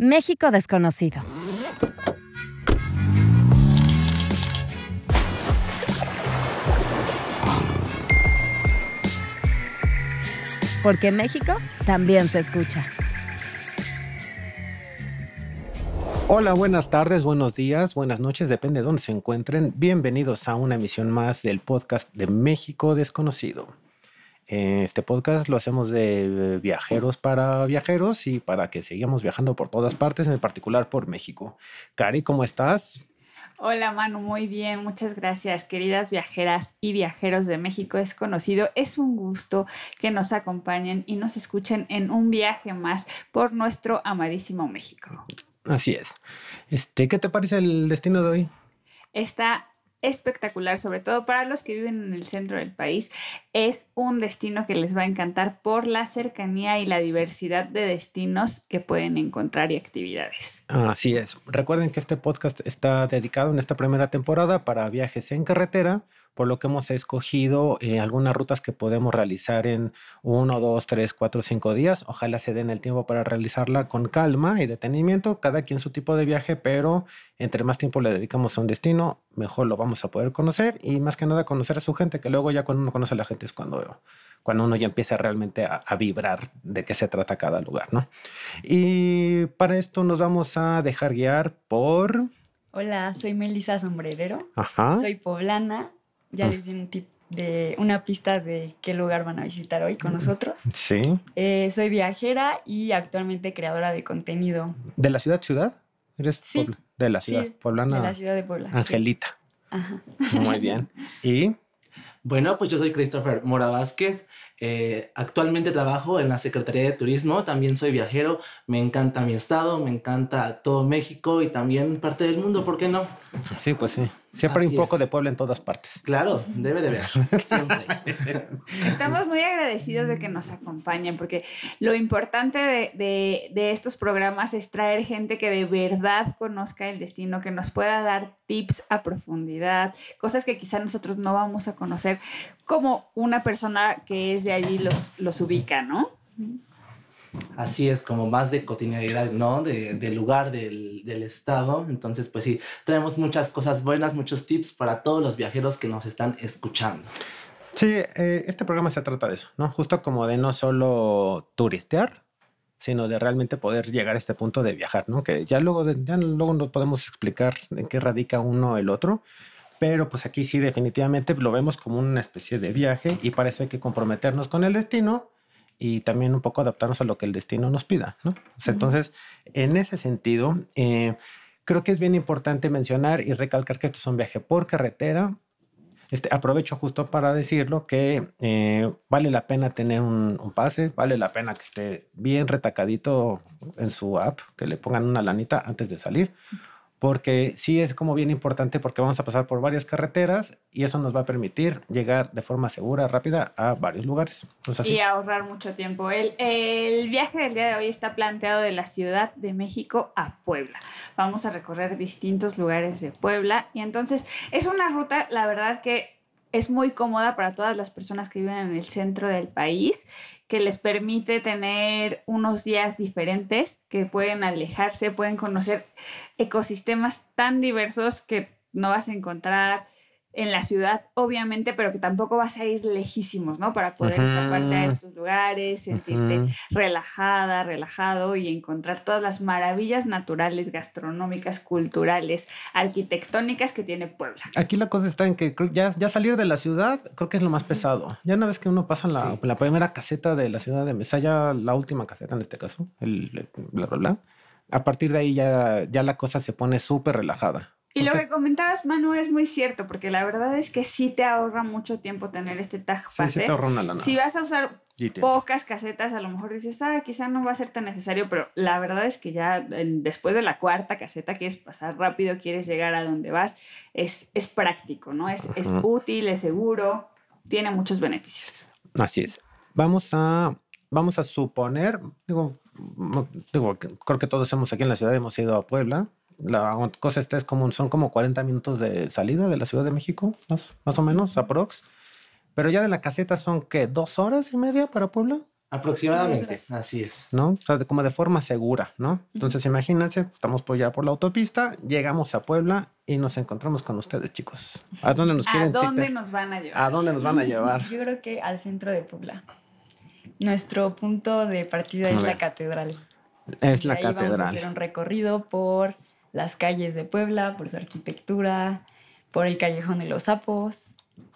México desconocido. Porque México también se escucha. Hola, buenas tardes, buenos días, buenas noches, depende de dónde se encuentren. Bienvenidos a una emisión más del podcast de México Desconocido. Este podcast lo hacemos de viajeros para viajeros y para que sigamos viajando por todas partes, en particular por México. Cari, ¿cómo estás? Hola Manu, muy bien, muchas gracias queridas viajeras y viajeros de México Desconocido. Es un gusto que nos acompañen y nos escuchen en un viaje más por nuestro amadísimo México. Así es. Este, ¿Qué te parece el destino de hoy? Está espectacular, sobre todo para los que viven en el centro del país. Es un destino que les va a encantar por la cercanía y la diversidad de destinos que pueden encontrar y actividades. Así es. Recuerden que este podcast está dedicado en esta primera temporada para viajes en carretera por lo que hemos escogido eh, algunas rutas que podemos realizar en uno, dos, tres, cuatro, cinco días. Ojalá se den el tiempo para realizarla con calma y detenimiento, cada quien su tipo de viaje, pero entre más tiempo le dedicamos a un destino, mejor lo vamos a poder conocer y más que nada conocer a su gente, que luego ya cuando uno conoce a la gente es cuando, cuando uno ya empieza realmente a, a vibrar de qué se trata cada lugar, ¿no? Y para esto nos vamos a dejar guiar por... Hola, soy Melissa Sombrerero. Ajá. Soy poblana ya les di un tip de una pista de qué lugar van a visitar hoy con nosotros. Sí. Eh, soy viajera y actualmente creadora de contenido. ¿De la ciudad ciudad? ¿Eres sí. de la ciudad poblana? De la ciudad de Puebla. Angelita. Ajá. Muy bien. ¿Y? Bueno, pues yo soy Christopher Mora Vázquez. Eh, actualmente trabajo en la Secretaría de Turismo, también soy viajero, me encanta mi estado, me encanta todo México y también parte del mundo, ¿por qué no? Sí, pues sí. Siempre hay un poco de Puebla en todas partes. Claro, debe de haber. Siempre. Estamos muy agradecidos de que nos acompañen, porque lo importante de, de, estos programas es traer gente que de verdad conozca el destino, que nos pueda dar tips a profundidad, cosas que quizá nosotros no vamos a conocer, como una persona que es de allí los, los ubica, ¿no? Así es, como más de cotidianidad, ¿no? De, del lugar, del, del, estado. Entonces, pues sí, tenemos muchas cosas buenas, muchos tips para todos los viajeros que nos están escuchando. Sí, eh, este programa se trata de eso, ¿no? Justo como de no solo turistear, sino de realmente poder llegar a este punto de viajar, ¿no? Que ya luego, ya luego no podemos explicar en qué radica uno el otro, pero pues aquí sí definitivamente lo vemos como una especie de viaje y para eso hay que comprometernos con el destino y también un poco adaptarnos a lo que el destino nos pida, ¿no? Entonces, en ese sentido, eh, creo que es bien importante mencionar y recalcar que esto es un viaje por carretera. Este, aprovecho justo para decirlo que eh, vale la pena tener un, un, pase, vale la pena que esté bien retacadito en su app, que le pongan una lanita antes de salir, porque sí es como bien importante porque vamos a pasar por varias carreteras y eso nos va a permitir llegar de forma segura, rápida a varios lugares. y ahorrar mucho tiempo. El, viaje del día de hoy está planteado de la Ciudad de México a Puebla. Vamos a recorrer distintos lugares de Puebla y entonces es una ruta, la verdad que es muy cómoda para todas las personas que viven en el centro del país, que les permite tener unos días diferentes, que pueden alejarse, pueden conocer ecosistemas tan diversos que no vas a encontrar en la ciudad, obviamente, pero que tampoco vas a ir lejísimos, ¿no? Para poder escaparte a estos lugares, sentirte relajada, relajado y encontrar todas las maravillas naturales, gastronómicas, culturales, arquitectónicas que tiene Puebla. Aquí la cosa está en que ya, ya salir de la ciudad creo que es lo más pesado. Ya una vez que uno pasa la, la primera caseta de la ciudad de Mesa, ya la última caseta en este caso, el bla, bla, bla, a partir de ahí ya, ya la cosa se pone súper relajada. Y lo que comentabas, Manu, es muy cierto, porque la verdad es que sí te ahorra mucho tiempo tener este tag pase. Sí, sí te ahorra una lana. Si vas a usar pocas casetas, a lo mejor dices, ah, quizá no va a ser tan necesario, pero la verdad es que ya después de la cuarta caseta quieres pasar rápido, quieres llegar a donde vas, es, es práctico, ¿no? Es, es útil, es seguro, tiene muchos beneficios. Así es. Vamos a, vamos a suponer, digo, digo, creo que todos hemos aquí en la ciudad hemos ido a Puebla, la cosa esta es como, son como 40 minutos de salida de la Ciudad de México, más, más o menos, aprox. Pero ya de la caseta son, ¿qué? ¿Dos horas y media para Puebla? Aproximadamente, así es. ¿No? O sea, como de forma segura, ¿no? Entonces, imagínense, estamos por ya por la autopista, llegamos a Puebla y nos encontramos con ustedes, chicos. ¿A dónde nos quieren ¿A dónde nos van a llevar? ¿A dónde nos van a llevar? Yo creo que al centro de Puebla. Nuestro punto de partida es la catedral. Es la ahí catedral. Vamos a hacer un recorrido por las calles de Puebla, por su arquitectura, por el callejón de los sapos.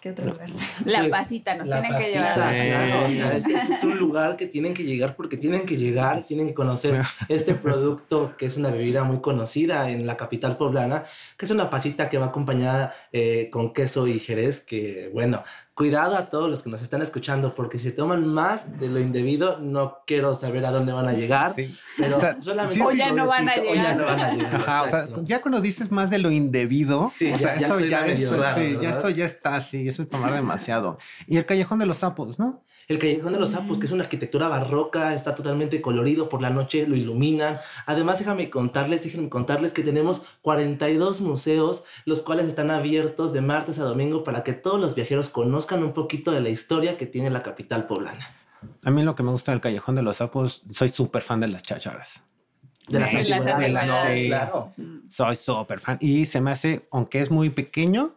¿Qué otro lugar? La pues, pasita, nos tienen que llevar. o sea, es, un lugar que tienen que llegar porque tienen que llegar, tienen que conocer este producto que es una bebida muy conocida en la capital poblana, que es una pasita que va acompañada eh, con queso y jerez, que bueno, cuidado a todos los que nos están escuchando, porque si toman más de lo indebido, no quiero saber a dónde van a llegar. Pero solamente o ya no van a llegar. Ya, no van a llegar. o sea, ya cuando dices más de lo indebido, sí, o sea, eso ya, es, sí, ya esto ya está, sí, eso es tomar demasiado. Y el callejón de los sapos, ¿no? El Callejón de los Sapos, que es una arquitectura barroca, está totalmente colorido, por la noche lo iluminan. Además, déjame contarles, déjenme contarles que tenemos 42 museos, los cuales están abiertos de martes a domingo para que todos los viajeros conozcan un poquito de la historia que tiene la capital poblana. A mí lo que me gusta del Callejón de los Sapos, soy súper fan de las chácharas. De las antigüedades. claro. Soy súper fan. Y se me hace, aunque es muy pequeño,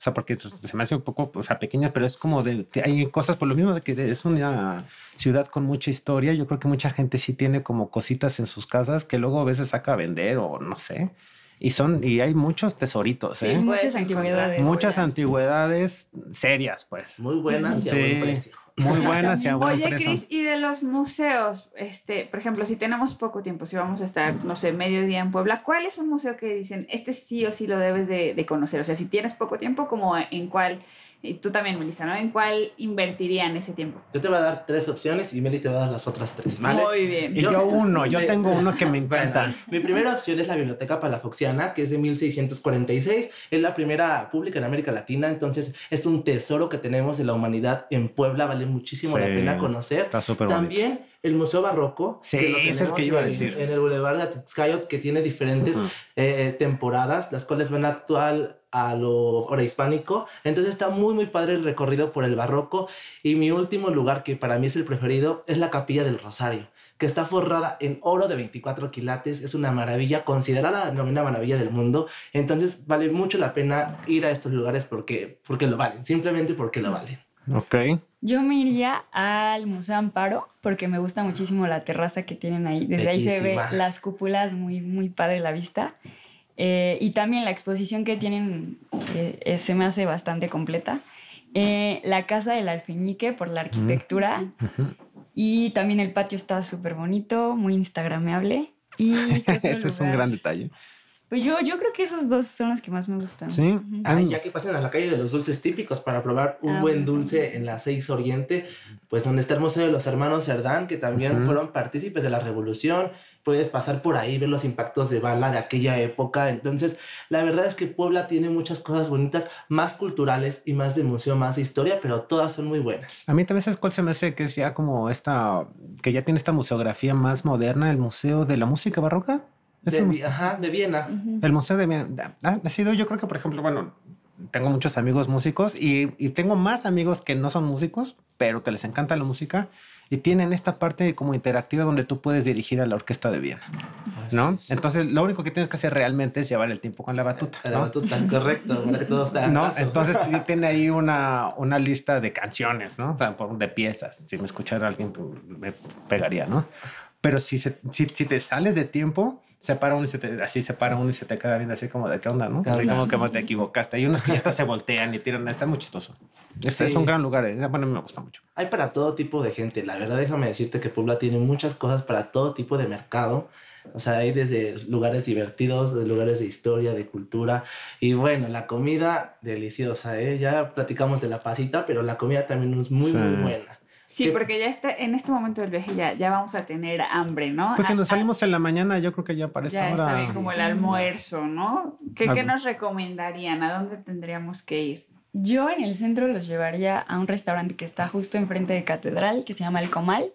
o sea, porque se me hace un poco, o sea, pequeña, pero es como de, hay cosas por lo mismo de que es una ciudad con mucha historia. Yo creo que mucha gente sí tiene como cositas en sus casas que luego a veces saca a vender o no sé. Y son, y hay muchos tesoritos, ¿eh? muchas antigüedades. Muchas antigüedades serias, pues. Muy buenas y a buen precio. Muy buenas y a buen Oye, Cris, y de los museos, este, por ejemplo, si tenemos poco tiempo, si vamos a estar, no sé, medio día en Puebla, ¿cuál es un museo que dicen, este sí o sí lo debes de, de conocer? O sea, si tienes poco tiempo, como en cuál y tú también, Melissa, ¿no? ¿En cuál invertirían ese tiempo? Yo te voy a dar tres opciones y Meli te va a dar las otras tres, ¿vale? Muy bien. Y yo, uno, yo tengo uno que me encanta. mi primera opción es la Biblioteca Palafoxiana, que es de 1646. Es la primera pública en América Latina, entonces es un tesoro que tenemos de la humanidad en Puebla, vale muchísimo la pena conocer. Está súper También el Museo Barroco, sí, que lo es el que iba a decir. En, el Boulevard de Atixcayot, que tiene diferentes eh, temporadas, las cuales van a actuar a lo hispánico. Entonces está muy, muy padre el recorrido por el barroco. Y mi último lugar, que para mí es el preferido, es la Capilla del Rosario, que está forrada en oro de 24 quilates. Es una maravilla, considerada la novena maravilla del mundo. Entonces vale mucho la pena ir a estos lugares porque, porque lo valen, simplemente porque lo valen. Ok. Yo me iría al Museo Amparo porque me gusta muchísimo la terraza que tienen ahí. Desde ahí se ve las cúpulas, muy, muy padre la vista. Eh, y también la exposición que tienen eh, se me hace bastante completa. Eh, la casa del alfeñique por la arquitectura. Y también el patio está súper bonito, muy instagrameable. Y Ese es un gran detalle. Pues yo, yo creo que esos dos son los que más me gustan. Sí. ya que pasen a la calle de los dulces típicos para probar un ah, buen dulce en la 6 Oriente, pues donde está el Museo de los Hermanos Cerdán, que también fueron partícipes de la Revolución. Puedes pasar por ahí, ver los impactos de bala de aquella época. Entonces, la verdad es que Puebla tiene muchas cosas bonitas, más culturales y más de museo, más de historia, pero todas son muy buenas. A mí también es cuál se me hace que es ya como esta, que ya tiene esta museografía más moderna, el Museo de la Música Barroca. De, ajá, de Viena. El Museo de Viena. Ha sido, yo creo que, por ejemplo, bueno, tengo muchos amigos músicos y, y, tengo más amigos que no son músicos, pero que les encanta la música y tienen esta parte como interactiva donde tú puedes dirigir a la orquesta de Viena, ¿no? Entonces, lo único que tienes que hacer realmente es llevar el tiempo con la batuta. La batuta, correcto, para que todo está No, entonces tiene ahí una, una lista de canciones, ¿no? O sea, de piezas. Si me escuchara alguien, me pegaría, ¿no? Pero si, si, si te sales de tiempo, se para uno y se te, así se para uno y se te queda viendo así como de qué onda, ¿no? Así como que te equivocaste. Hay unos que ya hasta se voltean y tiran, está muy chistoso. Este es un gran lugar, ¿eh? bueno, me gusta mucho. Hay para todo tipo de gente, la verdad déjame decirte que Puebla tiene muchas cosas para todo tipo de mercado. O sea, hay desde lugares divertidos, de lugares de historia, de cultura. Y bueno, la comida deliciosa, ¿eh? Ya platicamos de la pasita, pero la comida también es muy, muy buena. Sí, porque ya está, en este momento del viaje ya, ya vamos a tener hambre, ¿no? Pues si nos salimos en la mañana, yo creo que ya para esta ya hora. Está bien como el almuerzo, ¿no? ¿Qué, ¿Qué, nos recomendarían? ¿A dónde tendríamos que ir? Yo en el centro los llevaría a un restaurante que está justo enfrente de Catedral, que se llama El Comal,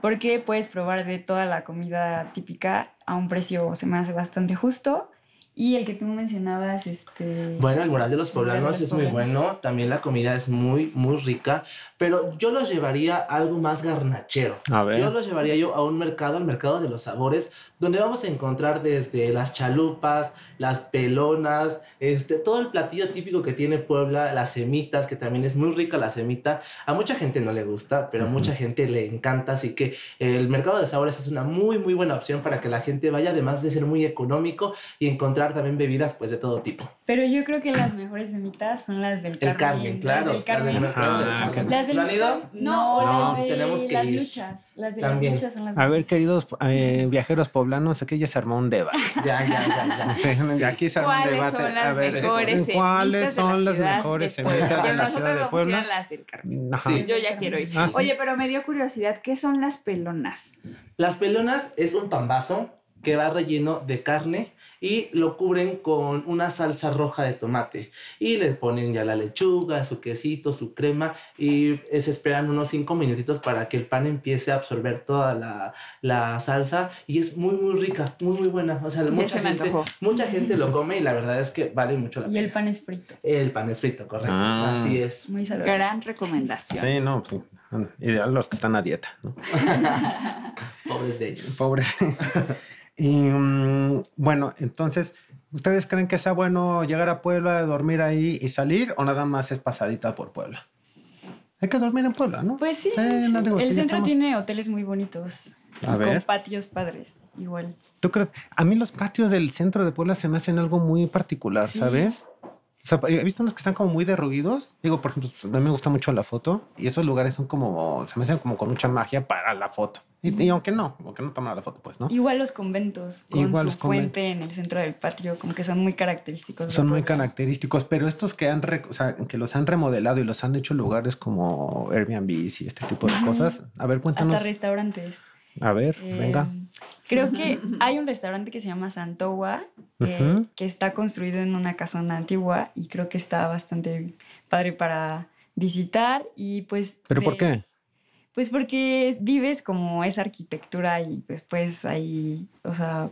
porque puedes probar de toda la comida típica a un precio, se me hace bastante justo Y el que tú mencionabas, este... Bueno, el mural de los poblanos es muy bueno, también la comida es muy, muy rica, pero yo los llevaría a algo más garnachero. A ver. Yo los llevaría yo a un mercado, al mercado de los sabores, donde vamos a encontrar desde las chalupas, las pelonas, este, todo el platillo típico que tiene Puebla, las semitas, que también es muy rica la semita. A mucha gente no le gusta, pero a mucha gente le encanta, así que el mercado de sabores es una muy, muy buena opción para que la gente vaya, además de ser muy económico y encontrar también bebidas pues de todo tipo. Pero yo creo que las mejores semitas son las del El Carmen. Carmen, claro. Las del Carmen. Ah. Las del ¿Lo han ido? No, No, las pues de tenemos que las ir. luchas. Las de También. las luchas son las A ver, queridos eh, viajeros poblanos, aquí ya se armó un debate. Ya, ya, ya, ya. Sí, Aquí se un ¿Cuáles debate. son las a ver, mejores ¿cuáles semitas de la son las mejores semitas de la nosotros ciudad de vamos a ir a Puebla? las del Carmen. Sí. Yo ya quiero ir. Ah, sí. Oye, pero me dio curiosidad, ¿qué son las pelonas? Las pelonas es un pambazo que va relleno de carne y lo cubren con una salsa roja de tomate y les ponen ya la lechuga, su quesito, su crema y se esperan unos 5 minutitos para que el pan empiece a absorber toda la, la salsa y es muy muy rica, muy muy buena. O sea, Ya mucha se gente, mucha gente lo come y la verdad es que vale mucho la Y pena. el pan es frito. El pan es frito, correcto. Ah. Así es. Muy saludable. Gran recomendación. Sí, no, sí. Ideal los que están a dieta. ¿no? Pobres de ellos. Pobres. y mm, bueno, entonces, ¿ustedes creen que sea bueno llegar a Puebla, dormir ahí y salir o nada más es pasadita por Puebla? Hay que dormir en Puebla, ¿no? Pues sí, no digo, el sí, centro estamos- tiene hoteles muy bonitos. A y ver. Con patios padres, igual. ¿Tú crees? A mí los patios del centro de Puebla se me hacen algo muy particular, Sí. ¿sabes? O sea, he visto unos que están como muy derruidos. Digo, por ejemplo, a mí me gusta mucho la foto y esos lugares son como, se me hacen como con mucha magia para la foto. Y, y aunque no, aunque no toman la foto, pues, ¿no? Igual los conventos, con Igual su los fuente en el centro del patio, como que son muy característicos. Son muy característicos, pero estos que han, re- o sea, que los han remodelado y los han hecho lugares como Airbnb y este tipo de cosas. A ver, cuéntanos. Hasta restaurantes. A ver, Eh, venga. Creo que hay un restaurante que se llama Santowa, eh, Ujú. que está construido en una casona antigua y creo que está bastante padre para visitar y pues... ¿Pero por qué? Pues porque es- vives como esa arquitectura y pues puedes ahí, o sea,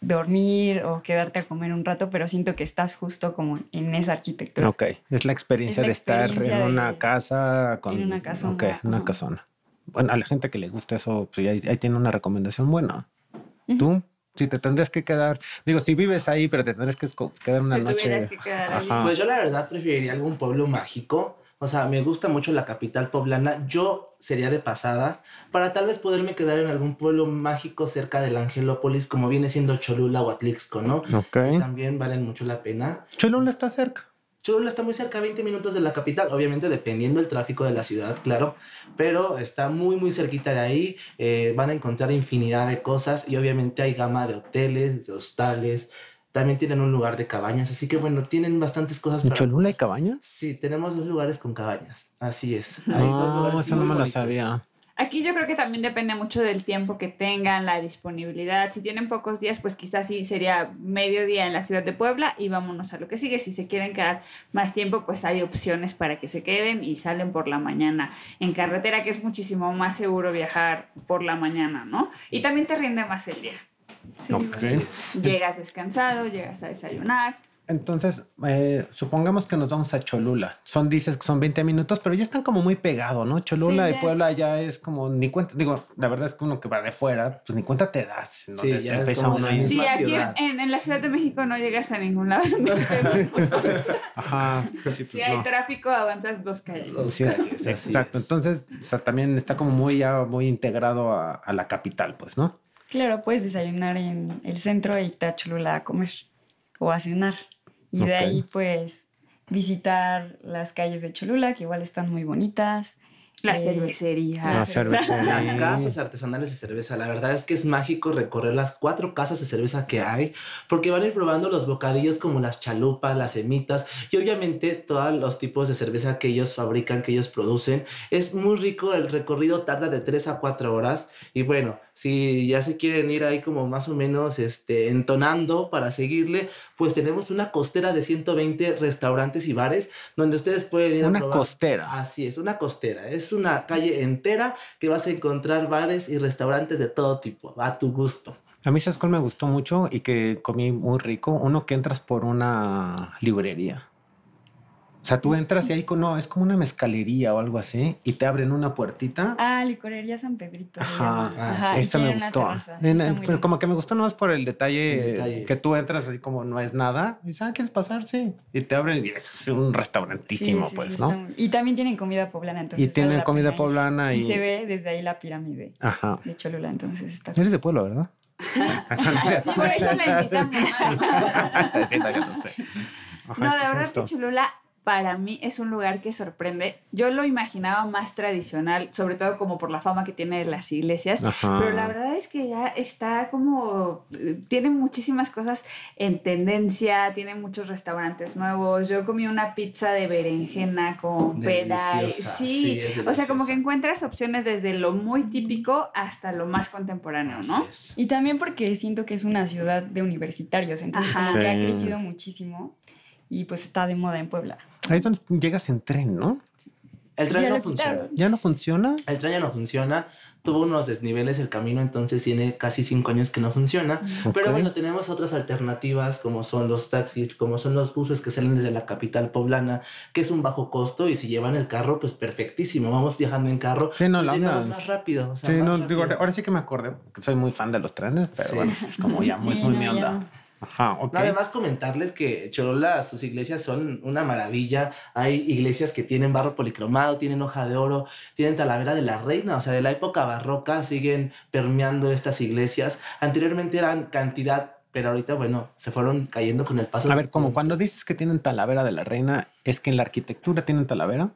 dormir o quedarte a comer un rato, pero siento que estás justo como en esa arquitectura. Ok, es la experiencia Es la de estar experiencia en una de- casa con... en una casona, Ok, una casona. Bueno, a la gente que le gusta eso, pues ahí, ahí tiene una recomendación buena. Tú, si te tendrías que quedar, digo, si vives ahí, pero te tendrías que quedar una Te noche... que quedar ahí. Pues yo la verdad preferiría algún pueblo mágico. O sea, me gusta mucho la capital poblana. Yo sería de pasada para tal vez poderme quedar en algún pueblo mágico cerca del Angelópolis, como viene siendo Cholula o Atlixco, ¿no? Ok. También valen mucho la pena. Cholula está cerca. Cholula está muy cerca, 20 minutos de la capital, obviamente dependiendo del tráfico de la ciudad, claro, pero está muy, muy cerquita de ahí. eh, van a encontrar infinidad de cosas y obviamente hay gama de hoteles, de hostales. También tienen un lugar de cabañas, así que bueno, tienen bastantes cosas ¿En para Cholula hay cabañas? Sí, tenemos dos lugares con cabañas. Así es. Hay dos No, lugares eso no me lo sabía. Aquí yo creo que también depende mucho del tiempo que tengan, la disponibilidad. Si tienen pocos días, pues quizás sí sería mediodía en la ciudad de Puebla y vámonos a lo que sigue. Si se quieren quedar más tiempo, pues hay opciones para que se queden y salen por la mañana en carretera, que es muchísimo más seguro viajar por la mañana, ¿no? Y también te rinde más el día. Ok. Así es. Llegas descansado, llegas a desayunar. Entonces, eh, supongamos que nos vamos a Cholula. Son, dices que son 20 minutos, pero ya están como muy pegados, ¿no? Cholula Sí, y Puebla es- ya es como ni cuenta. Digo, la verdad es que uno que va de fuera, pues ni cuenta te das. ¿no? Sí, Te- ya te es empieza como uno ahí. Sí, aquí en, en la Ciudad de México no llegas a ningún lado. en 20 minutos. Ajá. Sí, pues si hay no. tráfico, avanzas dos calles. Sí, calles, así exacto. es. Entonces, o sea, también está como muy ya muy integrado a, a la capital, pues, ¿no? Claro, puedes desayunar en el centro e irte a Cholula a comer o a cenar. Y de ahí, pues, visitar las calles de Cholula, que igual están muy bonitas. La Eh, cervecería. La cervecería. Las casas artesanales de cerveza, la verdad es que es mágico recorrer las cuatro casas de cerveza que hay, porque van a ir probando los bocadillos como las chalupas, las semitas y obviamente todos los tipos de cerveza que ellos fabrican, que ellos producen. Es muy rico, el recorrido tarda de 3 a 4 horas y bueno, si ya se quieren ir ahí como más o menos este, entonando para seguirle, pues tenemos una costera de 120 restaurantes y bares donde ustedes pueden ir a Una probar. costera. Así es, una costera. Es una calle entera que vas a encontrar bares y restaurantes de todo tipo, a tu gusto. A mí, ¿sabes cuál me gustó mucho y que comí muy rico? Uno que entras por una librería. O sea, tú entras y ahí no, es como una mezcalería o algo así y te abren una puertita. Ah, licorería San Pedrito. Ajá, Ajá, esa me gustó. En- en- pero como que me gustó nomás por el detalle, El detalle. que tú entras así como no es nada. Y dices, ah, ¿quieres pasar? Sí. Y te abren y eso es un restaurantísimo, pues, ¿no? Y también tienen comida poblana. Entonces Y tienen comida poblana Y, y... se ve desde ahí la pirámide Ajá. de Cholula, entonces está Eres de pueblo, ¿verdad? Por eso la invitamos. ¿no? Sí, no, No, sí, de sí me verdad que Cholula para mí es un lugar que sorprende. Yo lo imaginaba más tradicional, sobre todo como por la fama que tiene de las iglesias. Ajá. Pero la verdad es que ya está como, tiene muchísimas cosas en tendencia, tiene muchos restaurantes nuevos. Yo comí una pizza de berenjena con pera. Sí, sí, o sea, como que encuentras opciones desde lo muy típico hasta lo más contemporáneo, ¿no? Y también porque siento que es una ciudad de universitarios, entonces Ajá. como que ha crecido muchísimo y pues está de moda en Puebla. Ahí es donde llegas en tren, ¿no? El tren Ya no funciona. ¿Ya no funciona? El tren ya no funciona. Tuvo unos desniveles el camino, entonces tiene casi cinco años que no funciona. Pero Ok. bueno, tenemos otras alternativas como son los taxis, como son los buses que salen desde la capital poblana, que es un bajo costo y si llevan el carro, pues perfectísimo. Vamos viajando en carro, Sí, no, pues la llegamos onda más es- rápido. o sea, Sí, más no, rápido. digo, ahora sí que me acordé, soy muy fan de los trenes, pero Sí. bueno, es como ya muy, Sí, muy no, mi ya onda. no. Ajá, ok. No, Además, comentarles que Cholula, sus iglesias son una maravilla. Hay iglesias que tienen barro policromado, tienen hoja de oro, tienen talavera de la reina, o sea, de la época barroca siguen permeando estas iglesias. Anteriormente eran cantidad, pero ahorita, bueno, se fueron cayendo con el paso. A ver, como cuando dices que tienen talavera de la reina, ¿es que en la arquitectura tienen talavera?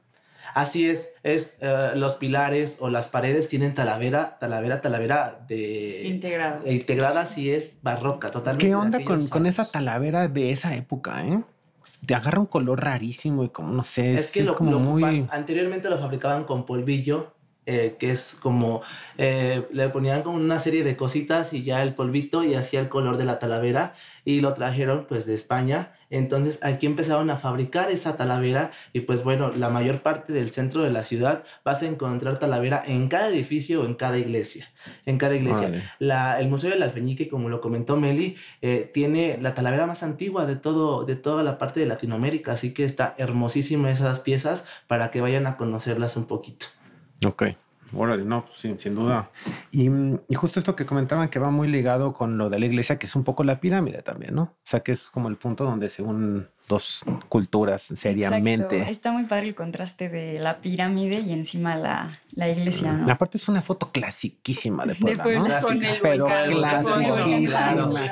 Así es, es eh, los pilares o las paredes tienen talavera, talavera, talavera de Integrado. e integrada, así es, barroca, totalmente. ¿Qué onda con, con esa talavera de esa época, eh? Te agarra un color rarísimo y como, no sé, Es que lo, como lo muy... ocupan- anteriormente lo fabricaban con polvillo, eh, que es como eh, le ponían como una serie de cositas y ya el polvito y hacía el color de la talavera y lo trajeron pues de España. Entonces aquí empezaron a fabricar esa talavera y pues bueno, la mayor parte del centro de la ciudad vas a encontrar talavera en cada edificio o en cada iglesia. En cada iglesia. La- el Museo del Alfeñique, como lo comentó Meli, eh, tiene la talavera más antigua de, todo, de toda la parte de Latinoamérica, así que está hermosísima esas piezas para que vayan a conocerlas un poquito. Ok. Órale, no, sin, sin duda. Y, y justo esto que comentaban que va muy ligado con lo de la iglesia, que es un poco la pirámide también, ¿no? O sea, que es como el punto donde se unen dos culturas seriamente. Exacto. Está muy padre el contraste de la pirámide y encima la, la iglesia, ¿no? Aparte es una foto clasiquísima de Puebla, Puebla. ¿no? Con el Pero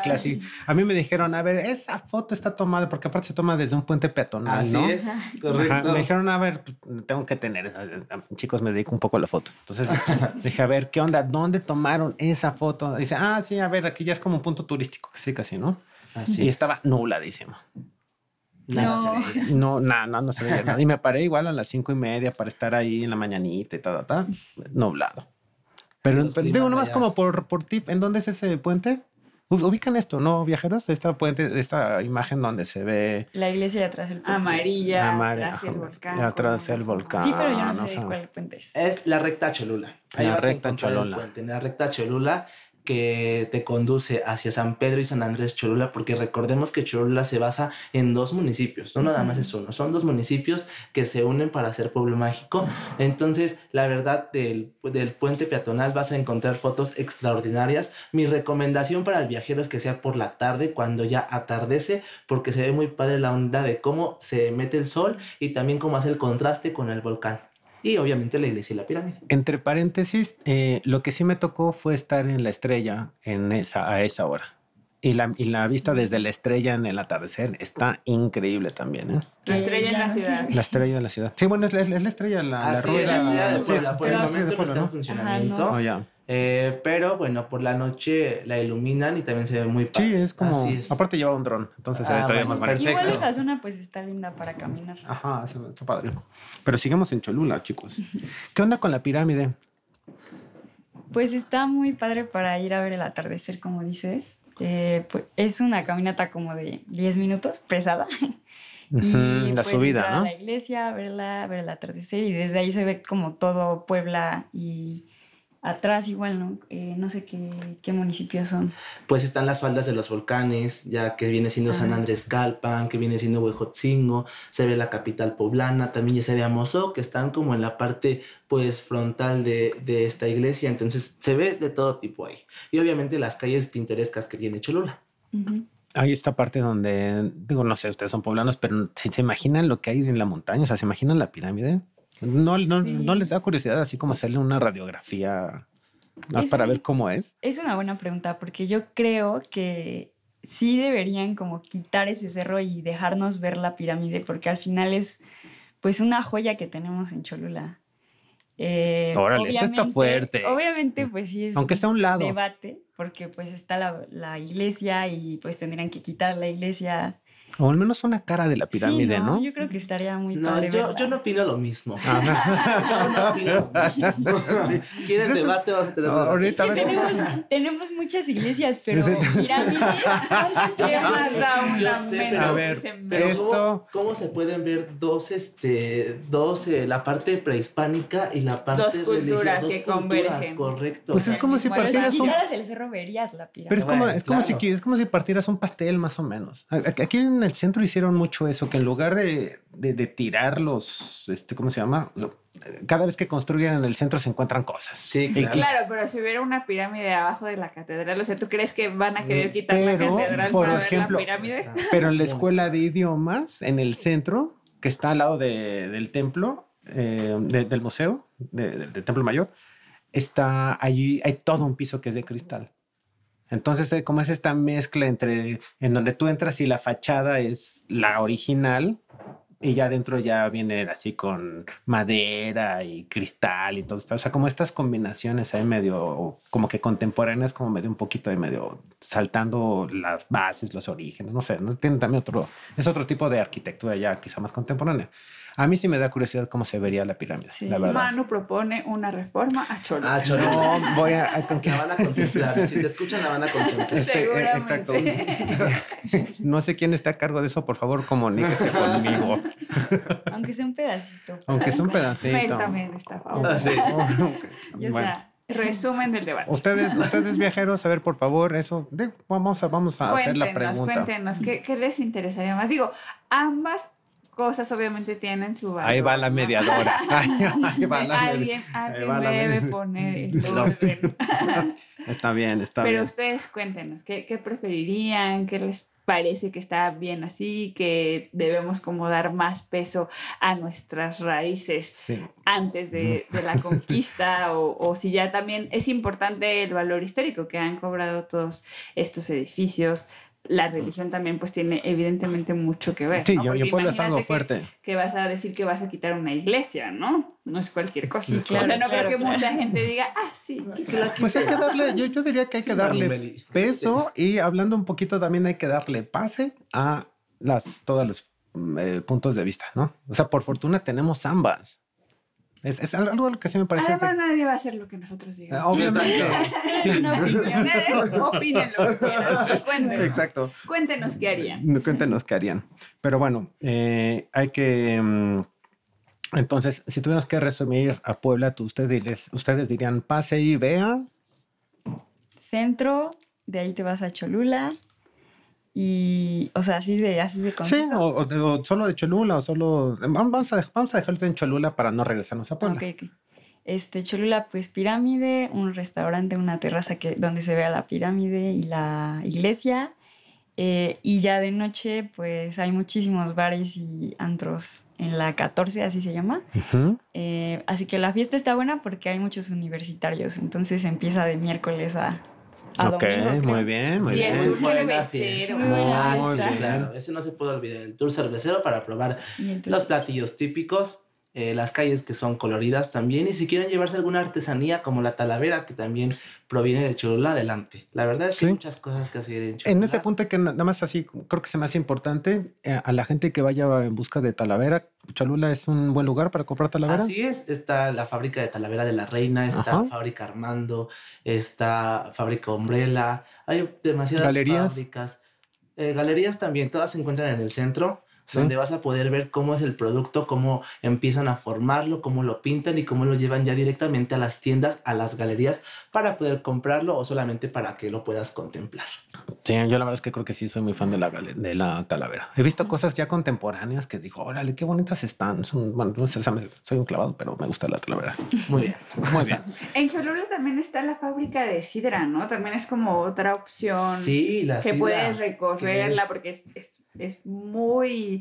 clasiquísima, A mí me dijeron, a ver, esa foto está tomada, porque aparte se toma desde un puente peatonal, Así ¿no? es, Ajá, correcto. Me dijeron, a ver, tengo que tener esa. Chicos, me dedico un poco a la foto. Entonces dije, a ver, ¿qué onda? ¿Dónde tomaron esa foto? Dice, ah, sí, a ver, aquí ya es como un punto turístico, casi, casi, ¿no? Así y es. estaba nubladísimo. Nada No. veía. No, nada, no, no se veía nada. Y me paré igual a las cinco y media para estar ahí en la mañanita y tal, tal, nublado. Pero, pero digo, de nomás como por, por tip, ¿en dónde es ese puente? Ubican esto, ¿no, viajeros? Esta puente, esta imagen donde se ve La iglesia y atrás el puente. Amarilla, Amarilla, atrás el volcán. atrás el volcán. Sí, pero yo no sé no de sé. cuál puente es. Es la recta Cholula. Ahí La vas recta a encontrar el Cholula. puente, la recta Cholula que te conduce hacia San Pedro y San Andrés Cholula, porque recordemos que Cholula se basa en dos municipios, no nada más es uno, son dos municipios que se unen para hacer pueblo mágico. Entonces, la verdad, del, del puente peatonal vas a encontrar fotos extraordinarias. Mi recomendación para el viajero es que sea por la tarde, cuando ya atardece, porque se ve muy padre la onda de cómo se mete el sol y también cómo hace el contraste con el volcán. Y obviamente la iglesia y la pirámide. Entre paréntesis, eh, lo que sí me tocó fue estar en la estrella en esa, a esa hora. Y la, y la vista desde la estrella en el atardecer está increíble también, ¿eh? La estrella en la ciudad. La estrella de la ciudad. Sí, bueno, es la, es la estrella, la, la rueda. de sí, Puebla. la Puebla, está en funcionamiento. Ajá, Oh, ya. Eh, pero bueno, por la noche la iluminan y también se ve muy padre. Sí, es como. Así es. Aparte lleva un dron, entonces se ve Ah, todavía bueno, más perfecto. Igual esa zona pues está linda para caminar. Ajá, está, padre. Pero sigamos en Cholula, chicos. ¿Qué onda con la pirámide? Pues está muy padre para ir a ver el atardecer, como dices. Eh, pues, es una caminata como de 10 minutos, pesada. Ujú, la pues, subida, entrar a ¿no? la iglesia, verla, ver el atardecer y desde ahí se ve como todo Puebla y, atrás igual, ¿no? Eh, no sé qué, qué, municipios son. Pues están las faldas de los volcanes, ya que viene siendo San Andrés Calpan, que viene siendo Huejotzingo, se ve la capital poblana, también ya se ve Amozo, que están como en la parte pues frontal de, de, esta iglesia, entonces se ve de todo tipo ahí. Y obviamente las calles pintorescas que tiene Cholula. Hay esta parte donde, digo, no sé, ustedes son poblanos, pero si se imaginan lo que hay en la montaña, o sea, ¿se imaginan la pirámide? No, no, no les da curiosidad así como hacerle una radiografía para ver cómo es. Es una buena pregunta porque yo creo que sí deberían como quitar ese cerro y dejarnos ver la pirámide porque al final es pues una joya que tenemos en Cholula. Eh, Órale, eso está fuerte. Obviamente, pues sí es Aunque está a un lado. debate, porque pues está la, la iglesia y pues tendrían que quitar la iglesia o al menos una cara de la pirámide, no, Yo creo que estaría muy no, Yo, yo, no opino lo mismo. Ah, yo no opino lo mismo. ¿Quieren debate? Vamos a tener ahorita tenemos, tenemos, muchas iglesias, pero pirámides. ¿Qué más da yo sé, pero, a ver, pero esto... ¿cómo, se pueden ver dos, este, dos, eh, la parte prehispánica y la parte Dos culturas dos que culturas, convergen. Correcto. Pues es como si partieras un... Si el cerro verías la pirámide. Pero es como, es como, si, es como si partieras un pastel, más o menos. Aquí en el centro hicieron mucho eso, que en lugar de, de, tirar los, este, ¿cómo se llama? Cada vez que construyen en el centro se encuentran cosas. Sí, claro. pero si hubiera una pirámide abajo de la catedral, o sea, ¿tú crees que van a querer quitar la catedral por para ejemplo, ver la pirámide? Pero en la escuela de idiomas, en el centro, que está al lado de, del templo, eh, del museo, del templo mayor, está allí, hay todo un piso que es de cristal. Entonces, eh, como es esta mezcla entre en donde tú entras y la fachada es la original y ya adentro ya viene así con madera y cristal y todo esto. O sea, como estas combinaciones ahí medio como que contemporáneas, como medio un poquito de medio saltando las bases, los orígenes, no sé, ¿no? tienen también otro, es otro tipo de arquitectura ya quizá más contemporánea. A mí sí me da curiosidad cómo se vería la pirámide, la verdad. Manu propone una reforma a Cholula. A Cholula. No, voy a... La van a contestar. Si te escuchan, la van a contestar. Este, eh, exacto. No sé quién está a cargo de eso, por favor, comuníquese conmigo. Aunque sea un pedacito. Aunque sea un pedacito. Él también está a favor. Ah, sí. o sea, resumen del debate. Ustedes, ustedes viajeros, a ver, por favor, eso, vamos a, vamos a hacer la pregunta. Cuéntenos, ¿qué, ¿qué les interesaría más? Digo, ambas cosas obviamente tienen su valor. Ahí va la mediadora. Ahí, va la alguien, alguien debe poner el orden. está bien, está bien. Pero ustedes cuéntenos, ¿qué, ¿qué, preferirían? ¿Qué les parece que está bien así? ¿Que debemos como dar más peso a nuestras raíces antes de, de, la conquista? o, o si ya también es importante el valor histórico que han cobrado todos estos edificios la religión también pues tiene evidentemente mucho que ver. Sí, yo, yo puedo es algo fuerte. Que, vas a decir que vas a quitar una iglesia, ¿no? No es cualquier cosa. claro, o sea, no claro, creo que claro. mucha gente diga, ah, sí. Que la pues hay que darle, yo, yo diría que hay Sí, que darle peso y hablando un poquito también hay que darle pase a las, todos los eh, puntos de vista, ¿no? O sea, por fortuna tenemos ambas. Es, es algo que sí me parece. Además, nadie va a hacer lo que nosotros digamos. Ah, Obviamente. Sí, opinión. Ustedes opinen lo que quieran. Sí, cuéntenos. Exacto. Cuéntenos qué harían. Cuéntenos qué harían. Pero bueno, eh, hay que. mm, entonces, si tuviéramos que resumir a Puebla, tú, ustedes, ustedes dirían pase y vea. Centro, de ahí te vas a Cholula. Y, o sea, así de, así de Sí, o, o solo de Cholula, o solo. Vamos a, vamos a dejarlo en Cholula para no regresarnos a Puebla. Ok, ok. Este, Cholula, pues pirámide, un restaurante, una terraza que, donde se vea la pirámide y la iglesia. Eh, y ya de noche, pues hay muchísimos bares y antros en la 14, así se llama. Eh, así que la fiesta está buena porque hay muchos universitarios, entonces empieza de miércoles a, a Ok, domingo. muy bien, muy Y el bien. tour cervecero. Muy fiesta. sí, claro. Ese no se puede olvidar. El tour cervecero para probar los platillos típicos, eh, las calles que son coloridas también. Y si quieren llevarse alguna artesanía como la talavera, que también proviene de Cholula, adelante. La verdad es que Sí. hay muchas cosas que hacer en Cholula. En ese punto que na- nada más así, creo que se me hace importante eh, a la gente que vaya en busca de Talavera. Cholula es un buen lugar para comprar Talavera. Así es, está la fábrica de Talavera de la Reina, está Ajá. fábrica Armando, está fábrica Umbrella, hay demasiadas Galerías. fábricas. Eh, galerías también, todas se encuentran en el centro. Donde vas a poder ver cómo es el producto, cómo empiezan a formarlo, cómo lo pintan y cómo lo llevan ya directamente a las tiendas, a las galerías, para poder comprarlo o solamente para que lo puedas contemplar. Sí, yo la verdad es que creo que sí soy muy fan de la, de la Talavera. He visto cosas ya contemporáneas que digo, órale, qué bonitas están. Son, bueno, no sé, soy un clavado, pero me gusta la Talavera. Muy bien. Muy bien. en Cholula también está la fábrica de sidra, ¿no? También es como otra opción. Sí, la Que puedes recorrerla porque es, es, es muy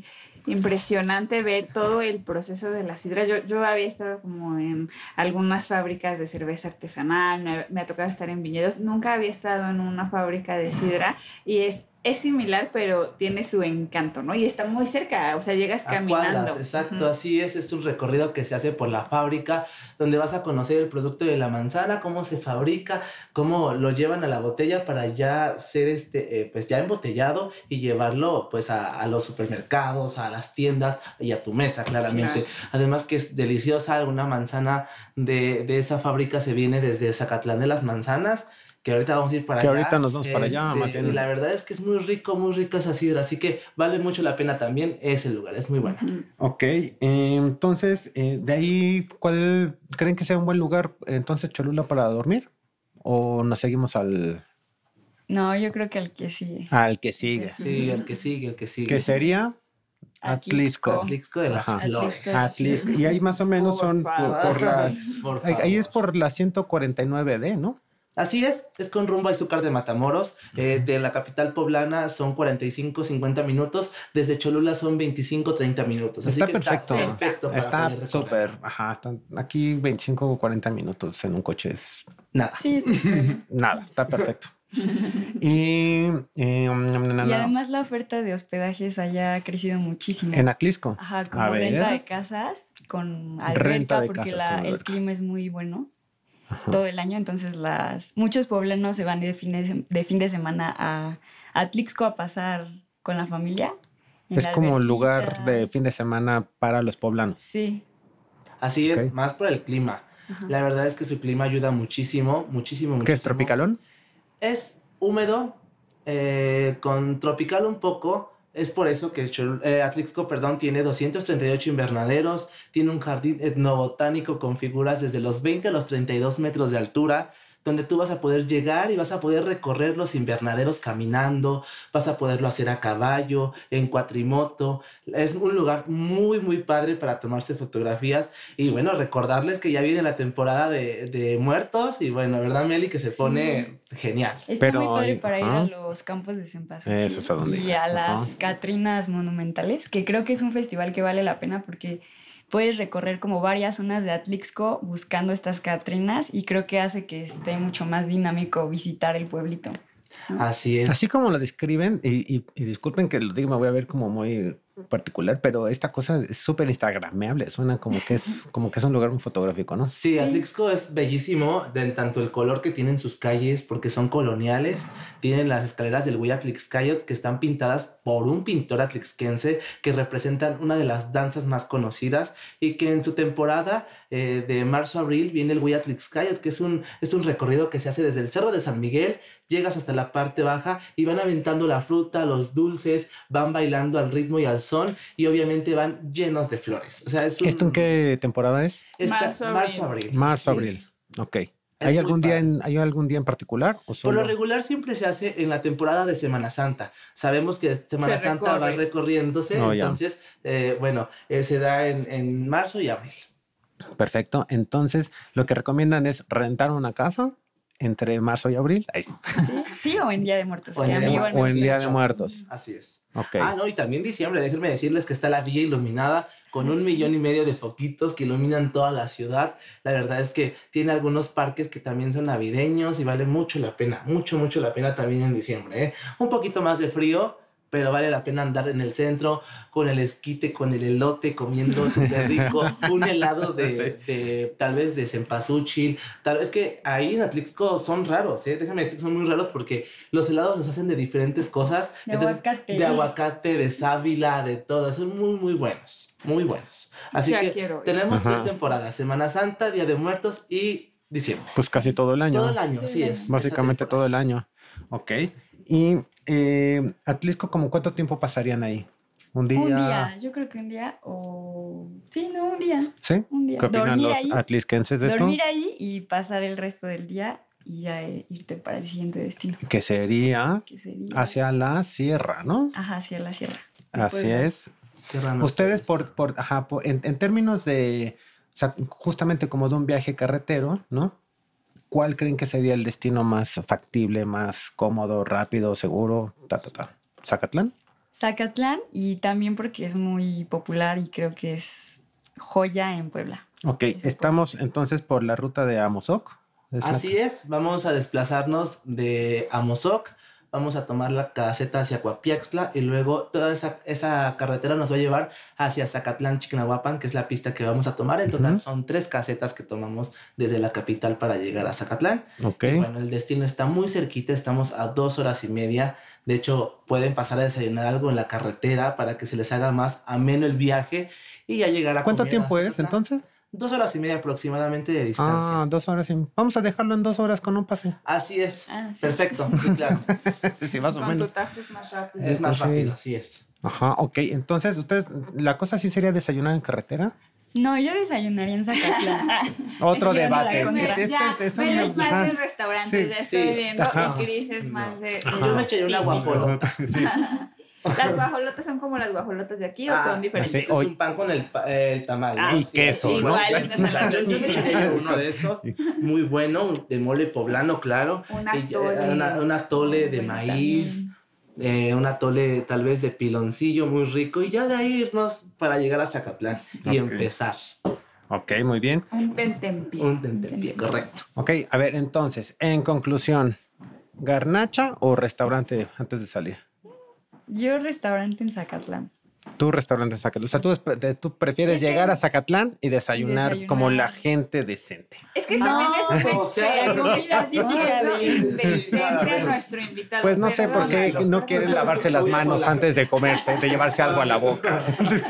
impresionante ver todo el proceso de la sidra. Yo, yo había estado como en algunas fábricas de cerveza artesanal, me, ha tocado estar en viñedos, nunca había estado en una fábrica de sidra y es es similar, pero tiene su encanto, ¿no? Y está muy cerca, o sea, llegas caminando. exacto, así es, es un recorrido que se hace por la fábrica, donde vas a conocer el producto de la manzana, cómo se fabrica, cómo lo llevan a la botella para ya ser, este, eh, pues ya embotellado y llevarlo, pues, a, los supermercados, a las tiendas y a tu mesa, claramente. Además que es deliciosa, alguna manzana de, de esa fábrica se viene desde Zacatlán de las Manzanas, que ahorita vamos a ir para allá. Que ahorita nos vamos para allá, este, La verdad es que es muy rico, muy rica esa sidra, así que vale mucho la pena también ese lugar, es muy bueno. Ok, entonces, eh, de ahí, ¿cuál creen que sea un buen lugar entonces Cholula para dormir? ¿O nos seguimos al...? No, yo creo que al que sigue. Al que sigue. Sí, al que sigue, al que sigue. ¿Qué sería? Atlisco. Atlisco de las flores. Atlisco. Y ahí más o menos son por, las... ahí es por la 149D, ¿no? Así es, es con rumbo a Izúcar de Matamoros. Eh, de la capital poblana son 45, 50 minutos. Desde Cholula son 25, 30 minutos. Así está perfecto. Está perfecto. Está súper. Ajá, están aquí 25 o 40 minutos en un coche es nada. Sí, está Nada, está perfecto. y, y, además la oferta de hospedajes allá ha crecido muchísimo. En Atlisco. Ajá, como renta de casas con alberca porque la, el clima es muy bueno todo el año, entonces las muchos poblanos se van de fin de, fin de semana a, Atlixco a pasar con la familia. Es como un lugar de fin de semana para los poblanos. Sí. Así es, más por el clima. La verdad es que su clima ayuda muchísimo, muchísimo, muchísimo. ¿Qué es tropicalón? Es húmedo, eh, con tropical un poco, es por eso que eh, Atlixco perdón, tiene 238 invernaderos, tiene un jardín etnobotánico con figuras desde los 20 a los 32 metros de altura, donde tú vas a poder llegar y vas a poder recorrer los invernaderos caminando, vas a poderlo hacer a caballo, en cuatrimoto. Es un lugar muy, muy padre para tomarse fotografías y bueno, recordarles que ya viene la temporada de, de muertos y bueno, ¿verdad, Meli? Que se pone genial. Está muy padre para ir a los campos de Cempasúchil y a las Catrinas Monumentales, que creo que es un festival que vale la pena porque puedes recorrer como varias zonas de Atlixco buscando estas Catrinas y creo que hace que esté mucho más dinámico visitar el pueblito. Así es. Así como lo describen, y, y, disculpen que lo diga, me voy a ver como muy particular, pero esta cosa es súper instagrameable, suena como que es como que es un lugar muy fotográfico, ¿no? Sí, Atlixco es bellísimo, de tanto el color que tienen sus calles, porque son coloniales, tienen las escaleras del Huiatlixcayot que están pintadas por un pintor atlixquense que representan una de las danzas más conocidas y que en su temporada eh, de marzo a abril viene el Huiatlixcayot, que es un, es un recorrido que se hace desde el Cerro de San Miguel, llegas hasta la parte baja y van aventando la fruta, los dulces, van bailando al ritmo y al son y obviamente van llenos de flores. O sea, es ¿Esto en qué temporada es? marzo, abril. Marzo, abril. Ok. ¿Hay algún, día en, ¿Hay algún día en particular? O Por lo regular siempre se hace en la temporada de Semana Santa. Sabemos que Semana Santa va recorriéndose, entonces, eh, bueno, eh, se da en, en marzo y abril. Perfecto. Entonces, lo que recomiendan es rentar una casa entre marzo y abril. Sí, o en Día de Muertos. O en, Día de Muertos. Así es. Okay. Ah, no, y también diciembre, déjenme decirles que está la villa iluminada con un millón y medio de foquitos que iluminan toda la ciudad. La verdad es que tiene algunos parques que también son navideños y vale mucho la pena, mucho, mucho la pena también en diciembre. ¿eh? Un poquito más de frío, pero vale la pena andar en el centro con el esquite, con el elote, comiendo súper rico, un helado de, tal vez de cempasúchil, tal vez que ahí en Atlixco son raros, ¿eh? déjame decir que son muy raros porque los helados los hacen de diferentes cosas, de aguacate, de aguacate, de sábila, de todo, son muy muy buenos, muy buenos. Así que tenemos tres temporadas, Semana Santa, Día de Muertos y diciembre. Pues casi todo el año. Todo el año, así es. Básicamente todo el año. Ok. Y eh, Atlisco, ¿como cuánto tiempo pasarían ahí? Un día. Un día, yo creo que un día o... Sí, no, un día. ¿Sí? Un día. ¿Qué opinan Dormir los ahí. atlisquenses de esto? Dormir ahí y pasar el resto del día y ya eh, irte para el siguiente destino. Que sería Que sería... hacia la sierra, ¿no? Ajá, hacia la sierra. Así es. Sierra. Ustedes, por, por, ajá, por- en, en términos de, o sea, justamente como de un viaje carretero, ¿no? ¿Cuál creen que sería el destino más factible, más cómodo, rápido, seguro? Ta, ta, ta. ¿Zacatlán? Zacatlán y también porque es muy popular y creo que es joya en Puebla. Ok, estamos entonces por la ruta de Amozoc. ¿Es la- Así es, vamos a desplazarnos de Amozoc, vamos a tomar la caseta hacia Coapiaxtla y luego toda esa, esa carretera nos va a llevar hacia Zacatlán, Chiquinahuapan, que es la pista que vamos a tomar. En total son tres casetas que tomamos desde la capital para llegar a Zacatlán. Ok. Y bueno, el destino está muy cerquita, estamos a dos horas y media. De hecho, pueden pasar a desayunar algo en la carretera para que se les haga más ameno el viaje y ya llegar a ¿Cuánto a tiempo es entonces? Dos horas y media aproximadamente de distancia. Ah, dos horas. y- Vamos a dejarlo en dos horas con un pase. Así es. Ah, sí. Perfecto, sí, claro. Sí, más o Con menos. es más rápido. Es más Pues sí. rápido, así es. Ajá, ok. Entonces, ustedes, la cosa sí sería desayunar en carretera. No, yo desayunaría en Zacatlán. Otro Esperando la debate. Este- ya, este es Mel un- es más de restaurantes, Sí, ya estoy sí, viendo. ajá. Y Cris es más de. Ajá. Yo me echaría una guajolota. Sí. ¿Las guajolotas son como las guajolotas de aquí o Ah, son diferentes? sí. Es un pan con el, el tamal. Ah, ¿no? y Sí, queso, ¿no? Igual, Las- es de las- yo, yo uno de esos, muy bueno, de mole poblano, claro. Un Y, eh, atole. una- un atole de maíz, también. eh, un atole tal vez de piloncillo muy rico y ya de ahí irnos para llegar a Zacatlán y Ok. empezar. Ok, muy bien. Un tentempié. Un tentempié, correcto. Ok, a ver, entonces, en conclusión, ¿garnacha o restaurante antes de salir? Yo restaurante en Zacatlán. Tú restaurante en Zacatlán. O sea, tú, prefieres Es que- llegar a Zacatlán y desayunar, desayunar. como la gente decente. Es que No, también es un o sea, respeto. la comida Estás típica diciendo de- indecente a nuestro invitado. Pues no sé por qué no quieren lavarse las manos antes de comerse, de llevarse algo a la boca.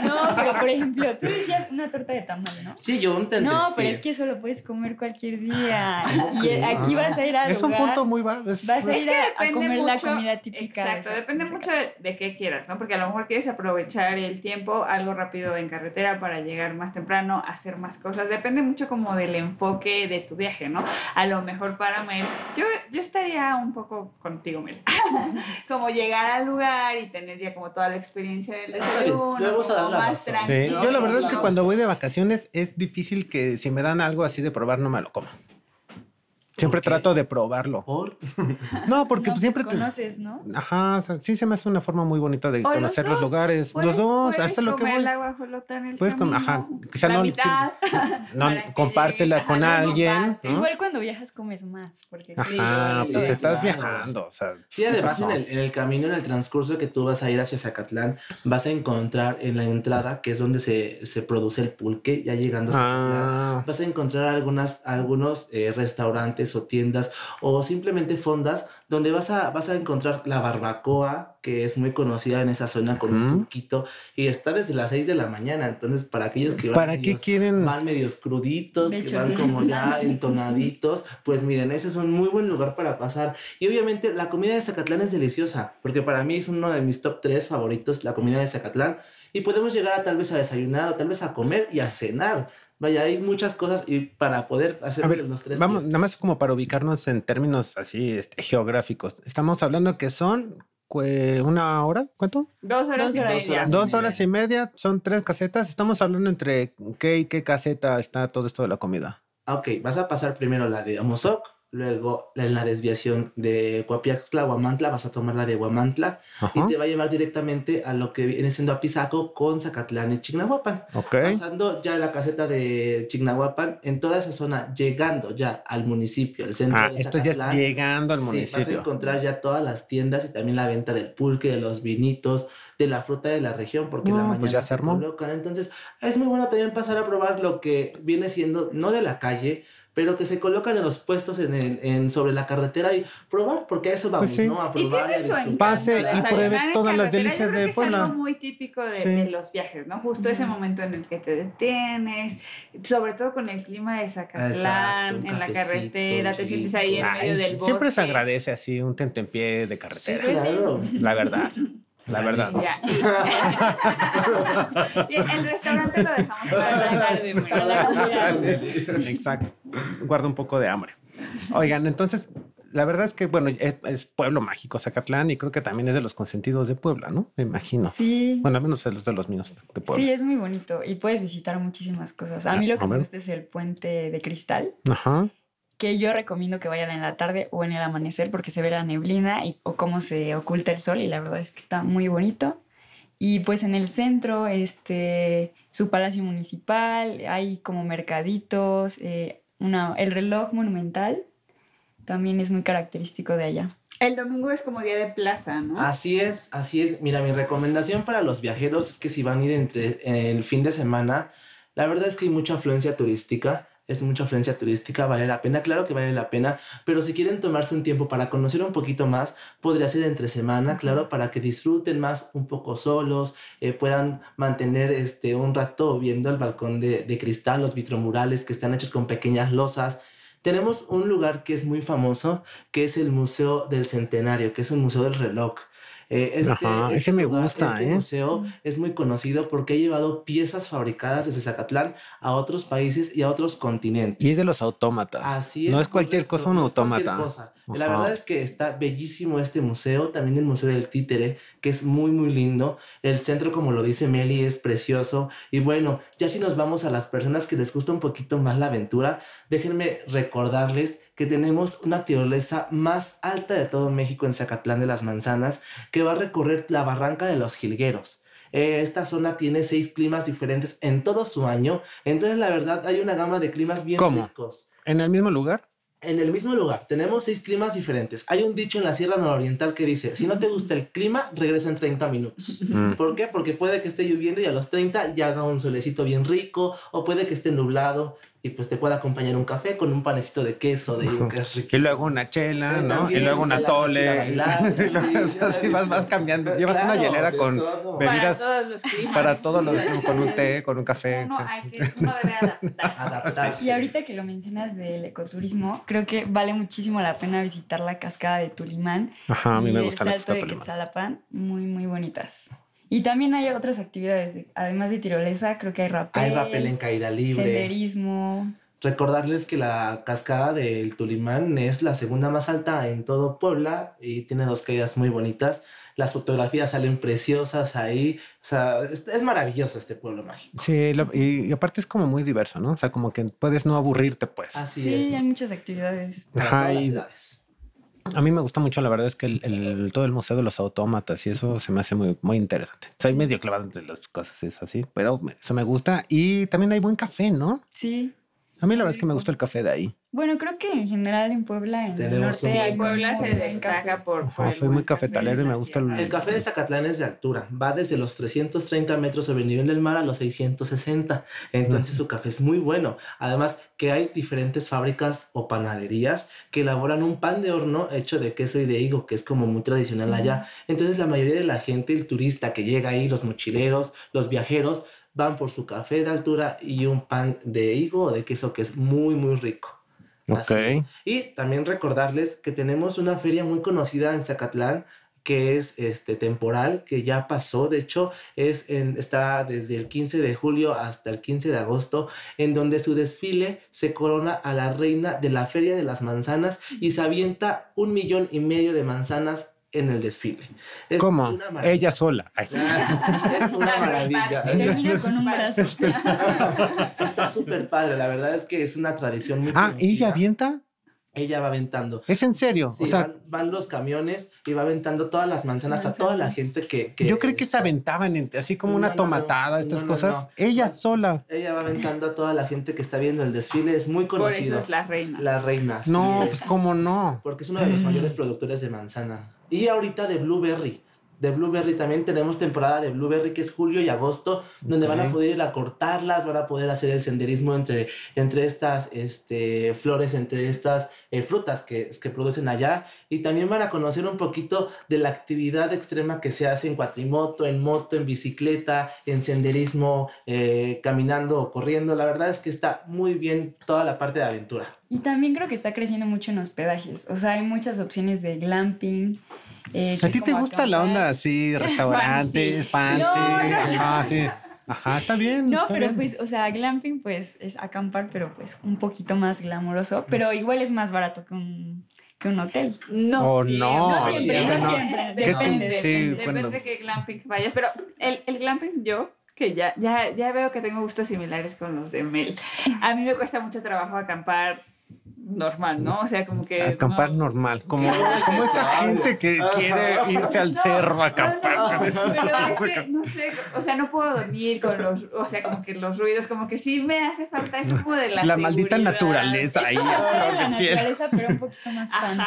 No, pero por ejemplo, tú decías una torta de tamal, ¿no? Sí, yo un tentempié. No, pero es que eso lo puedes comer cualquier día. Y aquí vas a ir a Es un punto muy bajo. es- Vas a Es ir que a, comer la mucho- comida típica. de Exacto, depende de mucho de, de qué quieras, ¿no? Porque a lo mejor quieres aprovechar el tiempo, algo rápido en carretera para llegar más temprano, hacer más cosas. Depende mucho como del enfoque de tu viaje, ¿no? A lo mejor para Mel, yo, yo estaría un poco contigo, Mel. como llegar al lugar y tener ya como toda la experiencia del desayuno, le vamos a como dar la más razón. Sí, tranquilo. yo la verdad es que cuando voy de vacaciones es difícil que si me dan algo así de probar no me lo como. Siempre trato de probarlo. Por... No, porque No, pues, siempre... pues te- conoces, ¿no? Ajá, o sea, sí se me hace una forma muy bonita de O los conocer los, dos. lugares. Puedes- los dos, puedes hasta lo que voy. la guajolota en el Puedes camino, ajá, quizá la no- mitad, No, que compártela con no alguien. ¿no? Igual cuando viajas comes más, porque sí, Ajá, sí, pues sí, estás claro. viajando. O sea, Sí, además en no. el, en el camino, en el transcurso que tú vas a ir hacia Zacatlán, vas a encontrar en la entrada, que es donde se, se produce el pulque, ya llegando a Zacatlán, Ah, vas a encontrar algunas, algunos eh, restaurantes o tiendas o simplemente fondas donde vas a, vas a encontrar la barbacoa, que es muy conocida en esa zona con un Ujú. pulquito, y está desde las 6 de la mañana. Entonces, para aquellos que van ¿Para qué medios- quieren? van medios cruditos, De que hecho, van como ya entonaditos, pues miren, ese es un muy buen lugar para pasar. Y obviamente la comida de Zacatlán es deliciosa, porque para mí es uno de mis top 3 favoritos, la comida de Zacatlán. Y podemos llegar a tal vez a desayunar o tal vez a comer y a cenar. Vaya, hay muchas cosas y para poder hacer A ver, los tres. vamos, tiempos. nada más como para ubicarnos en términos así este, geográficos. Estamos hablando que son una hora, ¿cuánto? Dos horas Dos y horas. media. Dos horas y media, son tres casetas. Estamos hablando entre qué y qué caseta está todo esto de la comida. Ah, Ok, vas a pasar primero la de Amozoc, luego en la desviación de Coapiaxtla, Huamantla, vas a tomar la de Huamantla Ajá. y te va a llevar directamente a lo que viene siendo Apizaco con Zacatlán y Chignahuapan. Ok. Pasando ya la caseta de Chignahuapan, en toda esa zona, llegando ya al municipio, al centro Ah, de esto ya es Zacatlán, llegando al sí, vas a municipio. encontrar ya todas las tiendas y también la venta del pulque, de los vinitos, de la fruta de la región, porque en la No, mañana pues ya se armó. colocan. Entonces, es muy bueno también pasar a probar lo que viene siendo, no de la calle, pero que se colocan en los puestos en el, en, sobre la carretera y probar, porque a eso vamos, Pues sí. ¿no? A Y probar tiene su disfrutar. encanto. Pase y pruebe todas las delicias de que Es Puebla. algo muy típico de, Sí. de los viajes, ¿no? Justo ese momento en el que te detienes, sobre todo con el clima de Zacatlán, Exacto, en la carretera, te sientes ahí en medio del bosque. siempre se agradece así un tentempié de carretera, sí. claro. la verdad. la verdad. Ya, y, el restaurante lo dejamos para la tarde, Para la comida. Exacto. Guarda un poco de hambre. Oigan, entonces, la verdad es que, bueno, es, es pueblo mágico Zacatlán y creo que también es de los consentidos de Puebla, ¿no? Me imagino. Sí. Bueno, al menos de los de los míos de Puebla. Sí, es muy bonito y puedes visitar muchísimas cosas. A mí lo que me gusta es el puente de cristal, Ajá. Que yo recomiendo que vayan en la tarde o en el amanecer porque se ve la neblina y, o cómo se oculta el sol y la verdad es que está muy bonito. Y pues en el centro, este, su palacio municipal, hay como mercaditos, eh, una, el reloj monumental también es muy característico de allá. El domingo es como día de plaza, ¿no? Así es, así es. Mira, mi recomendación para los viajeros es que si van a ir entre el fin de semana, la verdad es que hay mucha afluencia turística. Es mucha afluencia turística, vale la pena, claro que vale la pena, pero si quieren tomarse un tiempo para conocer un poquito más, podría ser entre semana, claro, para que disfruten más un poco solos, eh, puedan mantener este, un rato viendo el balcón de, de cristal, los vitromurales que están hechos con pequeñas losas. Tenemos un lugar que es muy famoso, que es el Museo del Centenario, que es un museo del reloj. Eh, este, Ajá, este me lugar, gusta, este ¿eh? museo es muy conocido porque ha llevado piezas fabricadas desde Zacatlán a otros países y a otros continentes. Y es de los autómatas. Así es. No es cualquier cosa un autómata. cosa. La verdad es que está bellísimo este museo, también el Museo del Títere, que es muy, muy lindo. El centro, como lo dice Meli, es precioso. Y bueno, ya si nos vamos a las personas que les gusta un poquito más la aventura, déjenme recordarles que tenemos una tirolesa más alta de todo México en Zacatlán de las Manzanas, que va a recorrer la barranca de los Jilgueros. Eh, esta zona tiene seis climas diferentes en todo su año, entonces la verdad hay una gama de climas bien ¿Cómo? ricos. ¿En el mismo lugar? En el mismo lugar, tenemos seis climas diferentes. Hay un dicho en la Sierra Nororiental que dice, si no te gusta el clima, regresa en 30 minutos. Mm. ¿Por qué? Porque puede que esté lloviendo y a los 30 ya haga un solecito bien rico, o puede que esté nublado y pues te pueda acompañar un café con un panecito de queso, de que es Y riquísimo. luego una chela, ¿no? también, y luego una tole. Y sí, así sí, vas, vas cambiando. Llevas una hielera con todo. para bebidas todos los climas. para todos los, Sí, con un té, con un café. Sí. hay que, uno debe adaptarse. Adaptarse. Y ahorita que lo mencionas del ecoturismo, creo que vale muchísimo la pena visitar la cascada de Tulimán Ajá, a mí y me el gusta la salto de Tolima. Quetzalapán, muy, muy bonitas. Y también hay otras actividades, de- además de tirolesa, creo que hay rappel, Hay rappel en caída libre. senderismo. Recordarles que la cascada del Tulimán es la segunda más alta en todo Puebla y tiene dos caídas muy bonitas. Las fotografías salen preciosas ahí. O sea, es, es maravilloso este pueblo mágico. Sí, lo- y, y aparte es como muy diverso, ¿no? O sea, como que puedes no aburrirte, pues. Así Sí, es. hay muchas actividades. Para Ajá, todas las y-. A mí me gusta mucho, la verdad es que el, todo el museo de los autómatas y eso se me hace muy, muy interesante. Soy medio clavado entre las cosas, es así, pero eso me gusta. Y también hay buen café, ¿no? Sí. A mí la verdad es que me gusta el café de ahí. Bueno, creo que en general en Puebla, en el norte, Sí, hay Puebla se destaca por. Ajá, por el soy muy cafetalero y me gusta el-. El café de Zacatlán es de altura. Va desde los 330 metros sobre el nivel del mar a los 660. Entonces su café es muy bueno. Además que hay diferentes fábricas o panaderías que elaboran un pan de horno hecho de queso y de higo, que es como muy tradicional allá. Entonces la mayoría de la gente, el turista que llega ahí, los mochileros, los viajeros, van por su café de altura y un pan de higo o de queso que es muy, muy rico. Así Ok. es. Y también recordarles que tenemos una feria muy conocida en Zacatlán que es este temporal que ya pasó, de hecho es en, está desde el 15 de julio hasta el 15 de agosto, en donde su desfile se corona a la reina de la Feria de las Manzanas y se avienta un millón y medio de manzanas en el desfile. Es ¿Cómo? una. Ella sola. Ay, sí. es una maravilla. Termina con un brazo. Está súper padre, la verdad es que es una tradición muy Ah, conocida. ¿ella avienta? Ella va aventando. ¿Es en serio? Sí, o sea, van, van los camiones y va aventando todas las manzanas a toda la gente que... que yo creí que se aventaban en- así como No, una no, no. tomatada, estas cosas. no. Ella sola. Ella va aventando a toda la gente que está viendo el desfile. Es muy Por conocido. eso es la reina. La reina. No, es. pues cómo no. Porque es uno de los mayores productores de manzana. Y ahorita de Blueberry. De Blueberry también tenemos temporada de Blueberry que es julio y agosto, donde van a poder ir a cortarlas, van a poder hacer el senderismo entre, entre estas este, flores, entre estas eh, frutas que, que producen allá. Y también van a conocer un poquito de la actividad extrema que se hace en cuatrimoto, en moto, en bicicleta, en senderismo, eh, caminando o corriendo. La verdad es que está muy bien toda la parte de aventura. Y también creo que está creciendo mucho en hospedajes. O sea, hay muchas opciones de glamping Eh, ¿A ti te gusta la onda así, restaurantes, fancy? No, no. Ajá, sí. Ajá, está bien. No, está pero bien. pues, o sea, glamping pues es acampar, pero pues un poquito más glamoroso, pero igual es más barato que un, que un hotel. No, Oh, siempre. no, No siempre, sí, no no. siempre, ¿Qué depende. sí, Depende de qué glamping vayas. Pero el, el glamping yo, que ya, ya, ya veo que tengo gustos similares con los de Mel. A mí me cuesta mucho trabajo acampar normal, ¿no? O sea, como que... Acampar no- normal, como, como esa gente que quiere irse al No, cerro a acampar. no, pero es que, no sé, o sea, no puedo dormir con los, o sea, como que los ruidos, como que sí me hace falta eso como de la La maldita naturaleza ahí. Como la naturaleza, pero un poquito más fancy.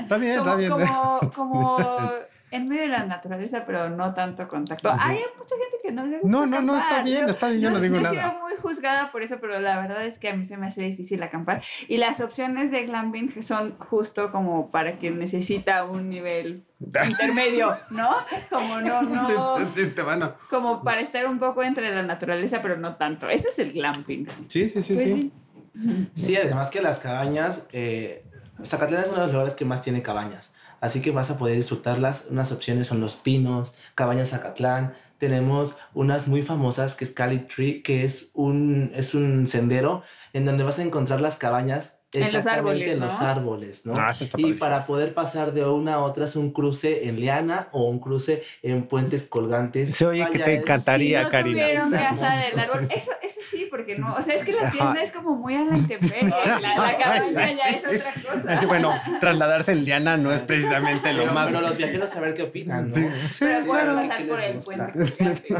Está bien, está Como, bien. como, como en medio de la naturaleza, pero no tanto contacto. Hay mucha gente que no le gusta No, no, no, está bien, está bien, yo no digo He nada. sido muy juzgada por eso, pero la verdad es que a mí se me hace difícil acampar. Y las opciones de glamping son justo como para quien necesita un nivel intermedio, ¿no? Como no, no, Sí, te van a- como para estar un poco entre la naturaleza, pero no tanto. Eso es el glamping. Sí, sí, sí. Pues sí. sí. Sí, además que las cabañas, eh, Zacatlán es uno de los lugares que más tiene cabañas, así que vas a poder disfrutarlas. Unas opciones son Los Pinos, Cabañas Zacatlán. Tenemos unas muy famosas que es Cali Tree, que es un, es un sendero en donde vas a encontrar las cabañas En los exactamente árboles, en ¿no? los árboles, ¿no? Ah, eso está y para poder pasar de una a otra es un cruce en liana o un cruce en puentes colgantes. Se oye que te es- encantaría. si no Karina. del árbol. Eso, eso sí, porque no. O sea, es que la tienda es como muy a la intemperie. La, la cabaña ya es otra cosa. Así, bueno, trasladarse en Liana no es precisamente lo Pero, más. pero los viajeros a ver qué opinan, ¿no? Sí, sí, Pero sí, claro. pasar ¿Qué por el gusta? puente colgante,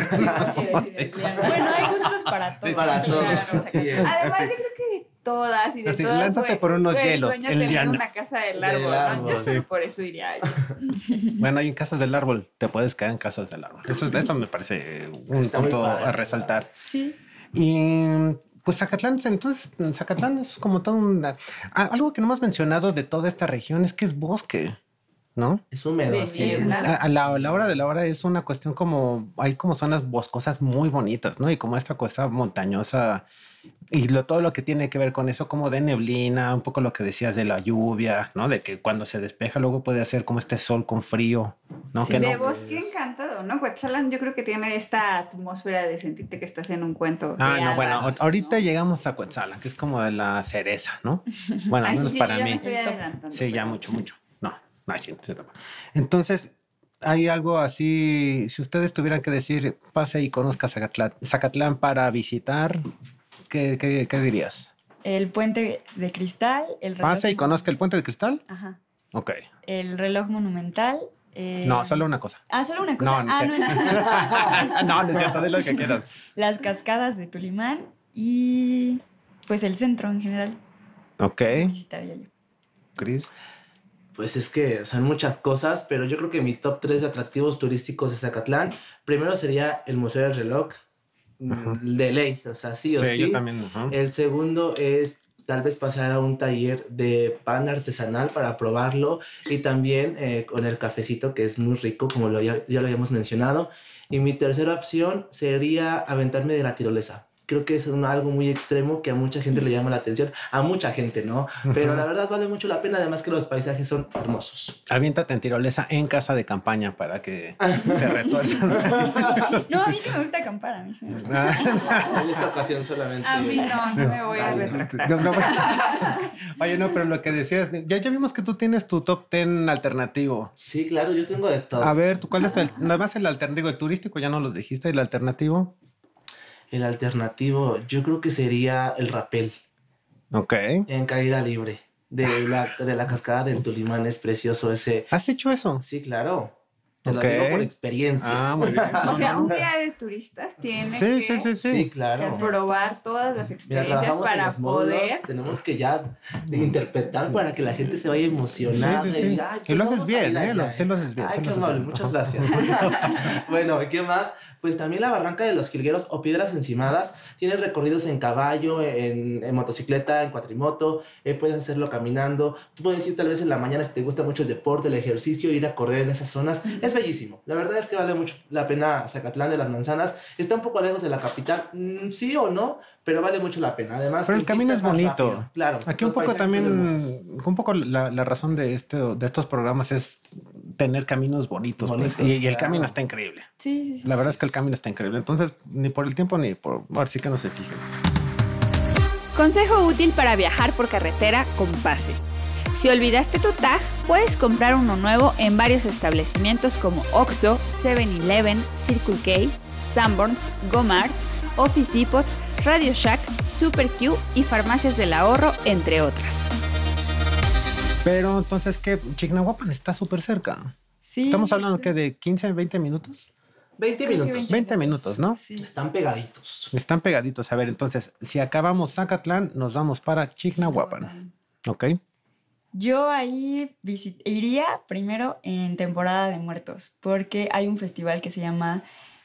no en Liana. Bueno, hay gustos para todos. para todos, Claro, es. Además, Sí. yo creo que todas y de Así, todas. lánzate por unos hielos sueño en tener una casa del Del árbol, ¿no? árbol, Yo sí. solo por eso iría. Bueno, hay en casas del árbol. Te puedes quedar en casas del árbol. Eso, eso me parece un Está punto padre. a resaltar. Sí. Y pues Zacatlán, entonces Zacatlán es como todo un... ah, Algo que no hemos mencionado de toda esta región es que es bosque, ¿no? Es húmedo, niebla. A, a la, a la hora de la hora es una cuestión como... Hay como zonas boscosas muy bonitas, ¿no? Y como esta cosa montañosa y lo, todo lo que tiene que ver con eso, como de neblina, un poco lo que decías de la lluvia, ¿no? De que cuando se despeja luego puede hacer como este sol con frío, ¿no? que de no, bosque encantado, ¿no? Cuetzalan yo creo que tiene esta atmósfera de sentirte que estás en un cuento. Ah, no, bueno, ahorita ¿no? llegamos a Cuetzala, que es como de la cereza, ¿no? Bueno, al sí, menos sí, para yo mí. estoy Sí, ya mucho, mucho. No, no, sí, sí, no. Entonces, hay algo así, si ustedes tuvieran que decir, pase y conozca Zacatlán, Zacatlán para visitar, ¿qué, qué, qué dirías? El puente de cristal, el reloj. ¿Pase y conozca el puente de cristal? Ajá. Ok. El reloj monumental. eh, No, solo una cosa. Ah, solo una cosa. No, no ah, no, no, no es cierto, de lo que quieras. Las cascadas de Tulimán y pues el centro en general. Ok, Visitaría yo. Chris. Pues es que son muchas cosas, pero yo creo que mi top 3 de atractivos turísticos de Zacatlán, primero sería el Museo del Reloj, Ajá. de ley, o sea, sí o sí. Sí, yo también. ajá. El segundo es tal vez pasar a un taller de pan artesanal para probarlo y también eh, con el cafecito que es muy rico, como lo, ya, ya lo habíamos mencionado. Y mi tercera opción sería aventarme de la tirolesa. Creo que es un- algo muy extremo que a mucha gente le llama la atención. A mucha gente, ¿no? Pero la verdad vale mucho la pena, además que los paisajes son hermosos. Aviéntate en tirolesa en casa de campaña para que se retuerzan. No, a mí sí me gusta acampar, a mí sí me gusta. En esta ocasión solamente. A mí no, no me voy a retractar. No, no, Oye, no, pero lo que decías, ya, ya vimos que tú tienes tu top 10 alternativo. Sí, claro, yo tengo de todo. A ver, ¿tú cuál es el, nada más el alternativo, el turístico, ya no los dijiste, el alternativo? El alternativo, yo creo que sería el rapel Ok. en caída libre. De la, de la cascada del Tulimán es precioso ese. ¿Has hecho eso? Sí, claro. Te lo digo por experiencia. Ah, muy bien. O sea, un guía de turistas tiene Sí, que sí, sí, Sí, sí. claro. probar todas las experiencias para los módulos, poder. tenemos que ya interpretar para que la gente se vaya emocionada. Sí, sí, sí. y diga, "Ay, Y pues lo haces bien, ¿eh? allá, Lo- sí lo haces bien, Ay, qué amable, muchas gracias. bueno, ¿y qué más? Pues también la barranca de los jilgueros o piedras encimadas tiene recorridos en caballo, en, en motocicleta, en cuatrimoto, eh, puedes hacerlo caminando. Tú puedes ir tal vez en la mañana si te gusta mucho el deporte, el ejercicio, ir a correr en esas zonas. Es es bellísimo. La verdad es que vale mucho la pena Zacatlán de las Manzanas. Está un poco lejos de la capital, mm, sí o no, pero vale mucho la pena. Además, pero el camino es bonito. rápido. Claro. Aquí un poco también, un poco la, la razón de este, de estos programas es tener caminos bonitos, pues, y, y el camino está increíble. Sí, sí, sí. La verdad es que el camino está increíble. Entonces, ni por el tiempo ni por. Ahora sí que no se fijen. Consejo útil para viajar por carretera con pase. Si olvidaste tu tag, puedes comprar uno nuevo en varios establecimientos como Oxxo, 7-Eleven, Circle K, Sanborns, Gomart, Office Depot, Radio Shack, Super Q y Farmacias del Ahorro, entre otras. Pero entonces, ¿qué? Chignahuapan está súper cerca. Sí, Estamos hablando que de 15, 20 minutos. 20 creo que minutos. 20 minutos, ¿no? Sí. Están pegaditos. Están pegaditos. A ver, entonces, si acabamos Zacatlán, nos vamos para Chignahuapan. ¿Ok? Yo ahí visit- iría primero en temporada de muertos, porque hay un festival que se llama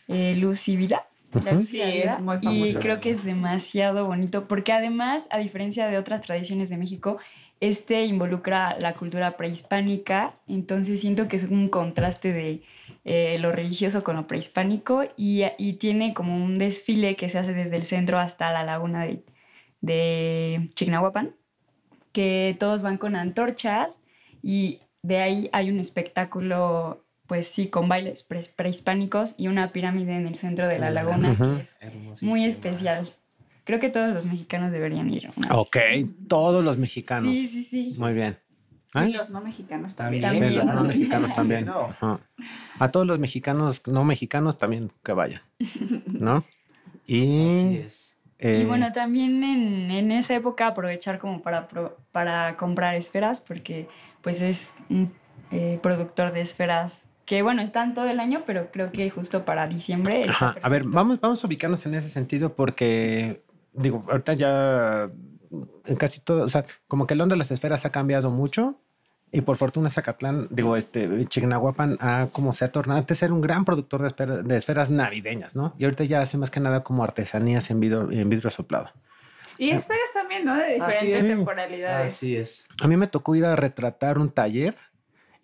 eh, Luz y Vida. La y Sí, es muy Y famoso. creo que es demasiado bonito, porque además, a diferencia de otras tradiciones de México, este involucra la cultura prehispánica, entonces siento que es un contraste de eh, lo religioso con lo prehispánico y, y tiene como un desfile que se hace desde el centro hasta la laguna de, de Chignahuapan que todos van con antorchas y de ahí hay un espectáculo, pues sí, con bailes pre- prehispánicos y una pirámide en el centro de la laguna que es Hermosísimo. muy especial. Creo que todos los mexicanos deberían ir. una vez. Ok, todos los mexicanos. Sí, sí, sí. Muy bien. Y ¿Eh? los no mexicanos también. También. Sí, los no mexicanos también. No. Ajá. A todos los mexicanos no mexicanos también que vayan. ¿No? Y, Así es. eh, Y bueno, también en, en esa época aprovechar como para, pro- para comprar esferas, porque pues es un eh, productor de esferas que bueno, están todo el año, pero creo que justo para diciembre. Ajá, A ver, vamos, vamos a ubicarnos en ese sentido porque, digo, ahorita ya en casi todo, o sea, como que el onda de las esferas ha cambiado mucho y por fortuna Zacatlán, digo, este, Chignahuapan ha como se ha tornado, antes era un gran productor de, esfera- de esferas navideñas, ¿no? Y ahorita ya hace más que nada como artesanías en vidrio, en vidrio soplado. Y esperas también, ¿no? De Así diferentes es. temporalidades. Así es. A mí me tocó ir a retratar un taller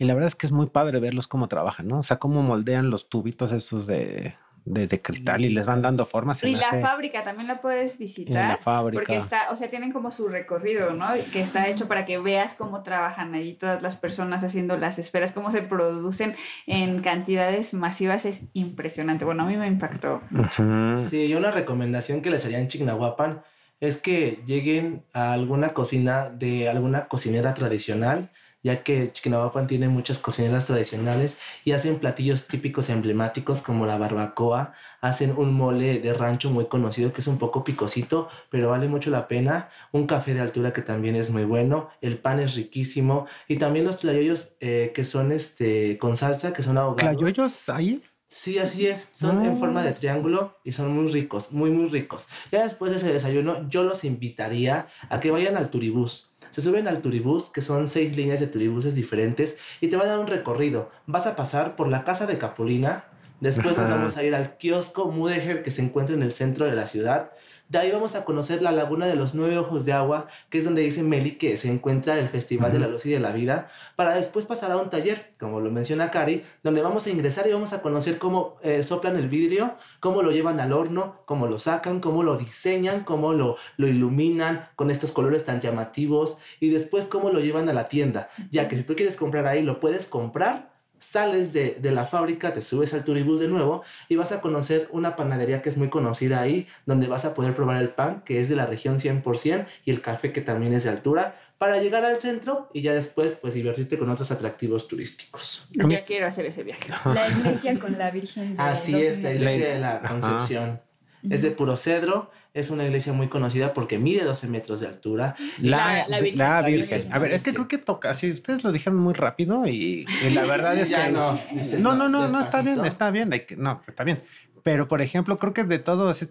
y la verdad es que es muy padre verlos cómo trabajan, ¿no? O sea, cómo moldean los tubitos estos de, de, de cristal y les van dando formas. Y la hace- fábrica también la puedes visitar. En la fábrica. Porque está, o sea, tienen como su recorrido, ¿no? Que está hecho para que veas cómo trabajan ahí todas las personas haciendo las esferas, cómo se producen en cantidades masivas. Es impresionante. Bueno, a mí me impactó. Ujú. Sí, y una recomendación que les haría en Chignahuapan es que lleguen a alguna cocina de alguna cocinera tradicional, ya que Chignahuapan tiene muchas cocineras tradicionales y hacen platillos típicos emblemáticos como la barbacoa, hacen un mole de rancho muy conocido que es un poco picosito, pero vale mucho la pena, un café de altura que también es muy bueno, el pan es riquísimo y también los tlayoyos eh, que son este con salsa, que son ahogados. ¿Clayoyos ahí? Sí, así es. Son en forma de triángulo y son muy ricos, muy, muy ricos. Ya después de ese desayuno, yo los invitaría a que vayan al turibús. Se suben al turibús, que son seis líneas de turibuses diferentes, y te va a dar un recorrido. Vas a pasar por la casa de Capulina. Después nos vamos a ir al kiosco Mudeger, que se encuentra en el centro de la ciudad. De ahí vamos a conocer la Laguna de los Nueve Ojos de Agua, que es donde dice Meli que se encuentra el Festival de la Luz y de la Vida, para después pasar a un taller, como lo menciona Cari, donde vamos a ingresar y vamos a conocer cómo eh, soplan el vidrio, cómo lo llevan al horno, cómo lo sacan, cómo lo diseñan, cómo lo, lo iluminan con estos colores tan llamativos y después cómo lo llevan a la tienda, ya que si tú quieres comprar ahí, lo puedes comprar sales de, de la fábrica, te subes al turibús de nuevo y vas a conocer una panadería que es muy conocida ahí, donde vas a poder probar el pan, que es de la región 100%, y el café, que también es de altura, para llegar al centro y ya después, pues, divertirte con otros atractivos turísticos. A mí- Yo quiero hacer ese viaje. La iglesia con la Virgen. de Así es, la iglesia de la Ajá. Concepción. Es de puro cedro, es una iglesia muy conocida porque mide 12 metros de altura. La, La- la Virgen. la La Virgen. Virgen. A ver, es que creo que toca, así ustedes lo dijeron muy rápido y, y la verdad es que... no, dice, No, no, no, no, está bien, está bien, que- no, está bien. Pero, por ejemplo, creo que de todos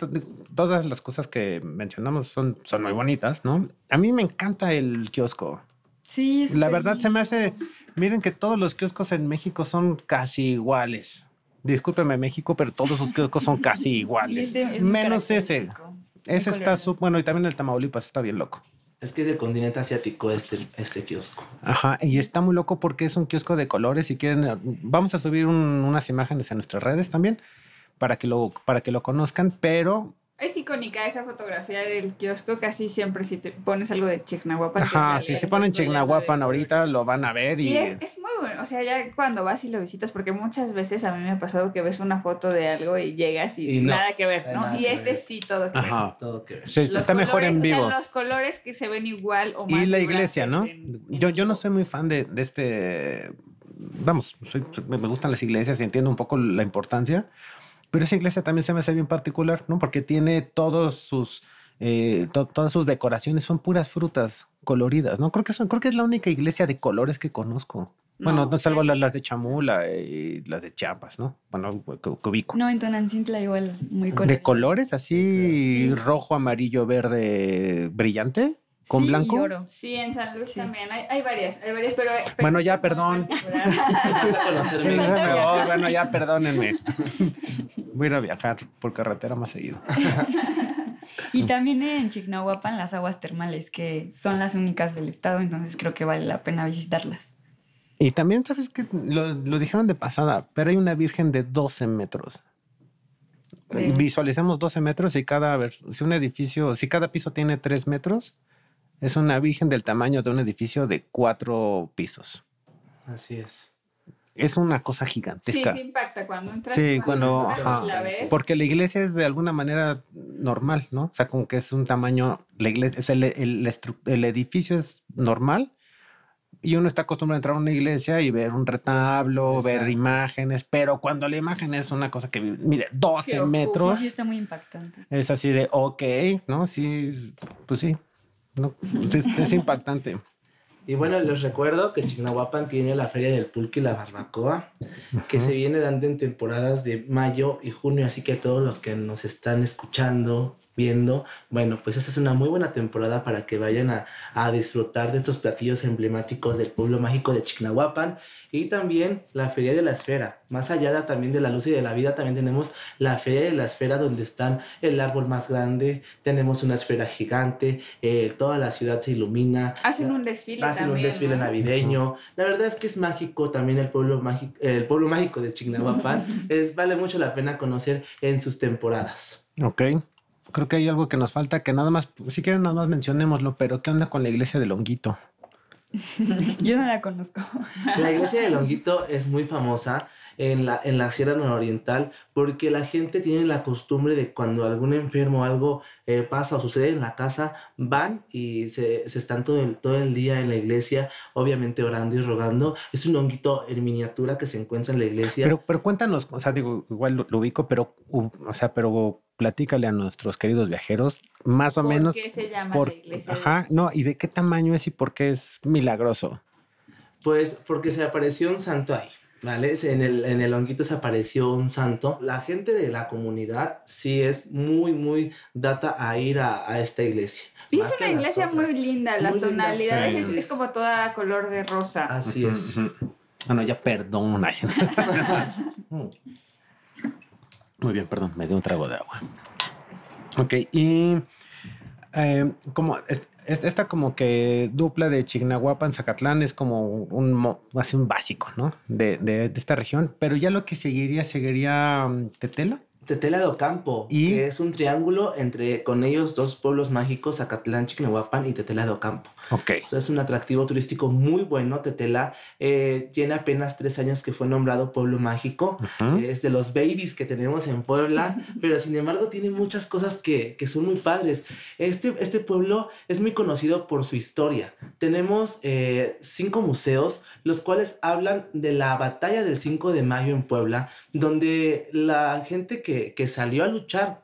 todas las cosas que mencionamos son, son muy bonitas, ¿no? A mí me encanta el kiosco. Sí, La súper verdad se me hace, miren que todos los kioscos en México son casi iguales. Discúlpeme México, pero todos sus kioscos son casi Sí, iguales. este es Menos ese. Ese está colorido. su, bueno, y también el Tamaulipas está bien loco. Es que es del continente asiático este, este kiosco. Ajá, y está muy loco porque es un kiosco de colores. Si quieren, vamos a subir un- unas imágenes en nuestras redes también para que lo, para que lo conozcan, pero Es icónica esa fotografía del kiosco, casi siempre si te pones algo de Chignahuapan. ajá, si se ponen Chignahuapan ahorita colores. lo van a ver y, Y es, es muy bueno, o sea, ya cuando vas y lo visitas, porque muchas veces a mí me ha pasado que ves una foto de algo y llegas y, Y no, nada que ver, ¿no? Y este ver. sí, todo que ver. ajá. Todo que ver. Sí, Los está mejor en colores, vivo. O sea, los colores que se ven igual o más. Y la iglesia, ¿no? en- Yo, yo no soy muy fan de, de este. Vamos, soy- me me gustan las iglesias y entiendo un poco la importancia, pero esa iglesia también se me hace bien particular, ¿no? Porque tiene todos sus. eh, to- todas sus decoraciones son puras frutas coloridas, ¿no? Creo que, son, creo que es la única iglesia de colores que conozco. Bueno, No, salvo las, las de. Chamula y las de Chiapas, ¿no? Bueno, que, que ubico. No, en Tonancintla igual, muy de colorido. colores así, Sí. rojo, amarillo, verde, brillante, con Sí, blanco. Y oro. Sí, en San Luis Sí. también. Hay, hay varias, hay varias, pero. pero Bueno, ya, perdón. particular. Falta conocerme. Ya me voy, bueno, ya perdónenme. Voy a ir a viajar por carretera más seguido. Y también en Chignahuapan las aguas termales, que son las únicas del estado, entonces creo que vale la pena visitarlas. Y también, ¿sabes que Lo, lo dijeron de pasada, pero hay una virgen de 12 metros. Sí. Visualizamos 12 metros y cada, a ver, si un edificio, si cada piso tiene 3 metros, es una virgen del tamaño de un edificio de 4 pisos. Así es. Es una cosa Sí, gigantesca. sí impacta cuando entras. Sí, cuando, entras ajá, la ves. porque la iglesia es de alguna manera normal, ¿no? O sea, como que es un tamaño, la iglesia, es el, el, estru- el edificio es normal y uno está acostumbrado a entrar a una iglesia y ver un retablo, ver imágenes, pero cuando la imagen es una cosa que, mire, 12 Que ocupa. metros, Sí, está muy impactante. es así de, ok, ¿no? Sí, pues sí, no, pues es, es impactante. Y bueno, les recuerdo que Chignahuapan tiene la Feria del Pulque y la Barbacoa, que se viene dando en temporadas de mayo y junio, así que a todos los que nos están escuchando, viendo, bueno, pues esta es una muy buena temporada para que vayan a, a disfrutar de estos platillos emblemáticos del pueblo mágico de Chignahuapan y también la Feria de la Esfera. Más allá de- también de la luz y de la vida, también tenemos la Feria de la Esfera donde están el árbol más grande, tenemos una esfera gigante, eh, toda la ciudad se ilumina. Hacen un desfile Hacen también. un desfile ¿no? navideño. La verdad es que es mágico también el pueblo mágico, el pueblo mágico de Chignahuapan. es, vale mucho la pena conocer en sus temporadas. Ok. Creo que hay algo que nos falta, que nada más, si quieren nada más mencionémoslo, pero ¿qué onda con la iglesia de Longuito? Yo no la conozco. La iglesia de Longuito es muy famosa en la, en la Sierra Nororiental porque la gente tiene la costumbre de cuando algún enfermo o algo eh, pasa o sucede en la casa, van y se, se están todo el, todo el día en la iglesia, obviamente orando y rogando. Es un honguito en miniatura que se encuentra en la iglesia. Pero, pero cuéntanos, o sea, digo, igual lo, lo ubico, pero, o sea, pero platícale a nuestros queridos viajeros, más o ¿Por menos, qué se llama por, la iglesia? ajá, no, y de qué tamaño es y por qué es milagroso. Pues porque se apareció un santo ahí, ¿vale? En el, en el honguito se apareció un santo. La gente de la comunidad sí es muy, muy data a ir a, a esta iglesia. Y es una iglesia otras. muy linda, las Muy linda, tonalidades sí. es, es como toda color de rosa. Así es. Bueno, ya perdón. ay. Muy bien, perdón, me dio un trago de agua. Ok, y eh, como es- esta como que dupla de Chignahuapan, Zacatlán es como un, mo- así un básico, ¿no? De, de- de esta región, pero ya lo que seguiría, seguiría mm, Tetela. Tetela de Ocampo, Y- que es un triángulo entre con ellos dos pueblos mágicos, Zacatlán, Chiquinahuapan y Tetela de Ocampo. Ok. Eso es un atractivo turístico muy bueno. Tetela eh, tiene apenas tres años que fue nombrado pueblo mágico. Ujú. Es de los babies que tenemos en Puebla, pero sin embargo tiene muchas cosas que, que son muy padres. Este, este pueblo es muy conocido por su historia. Tenemos eh, cinco museos, los cuales hablan de la batalla del 5 de mayo en Puebla, donde la gente que, que salió a luchar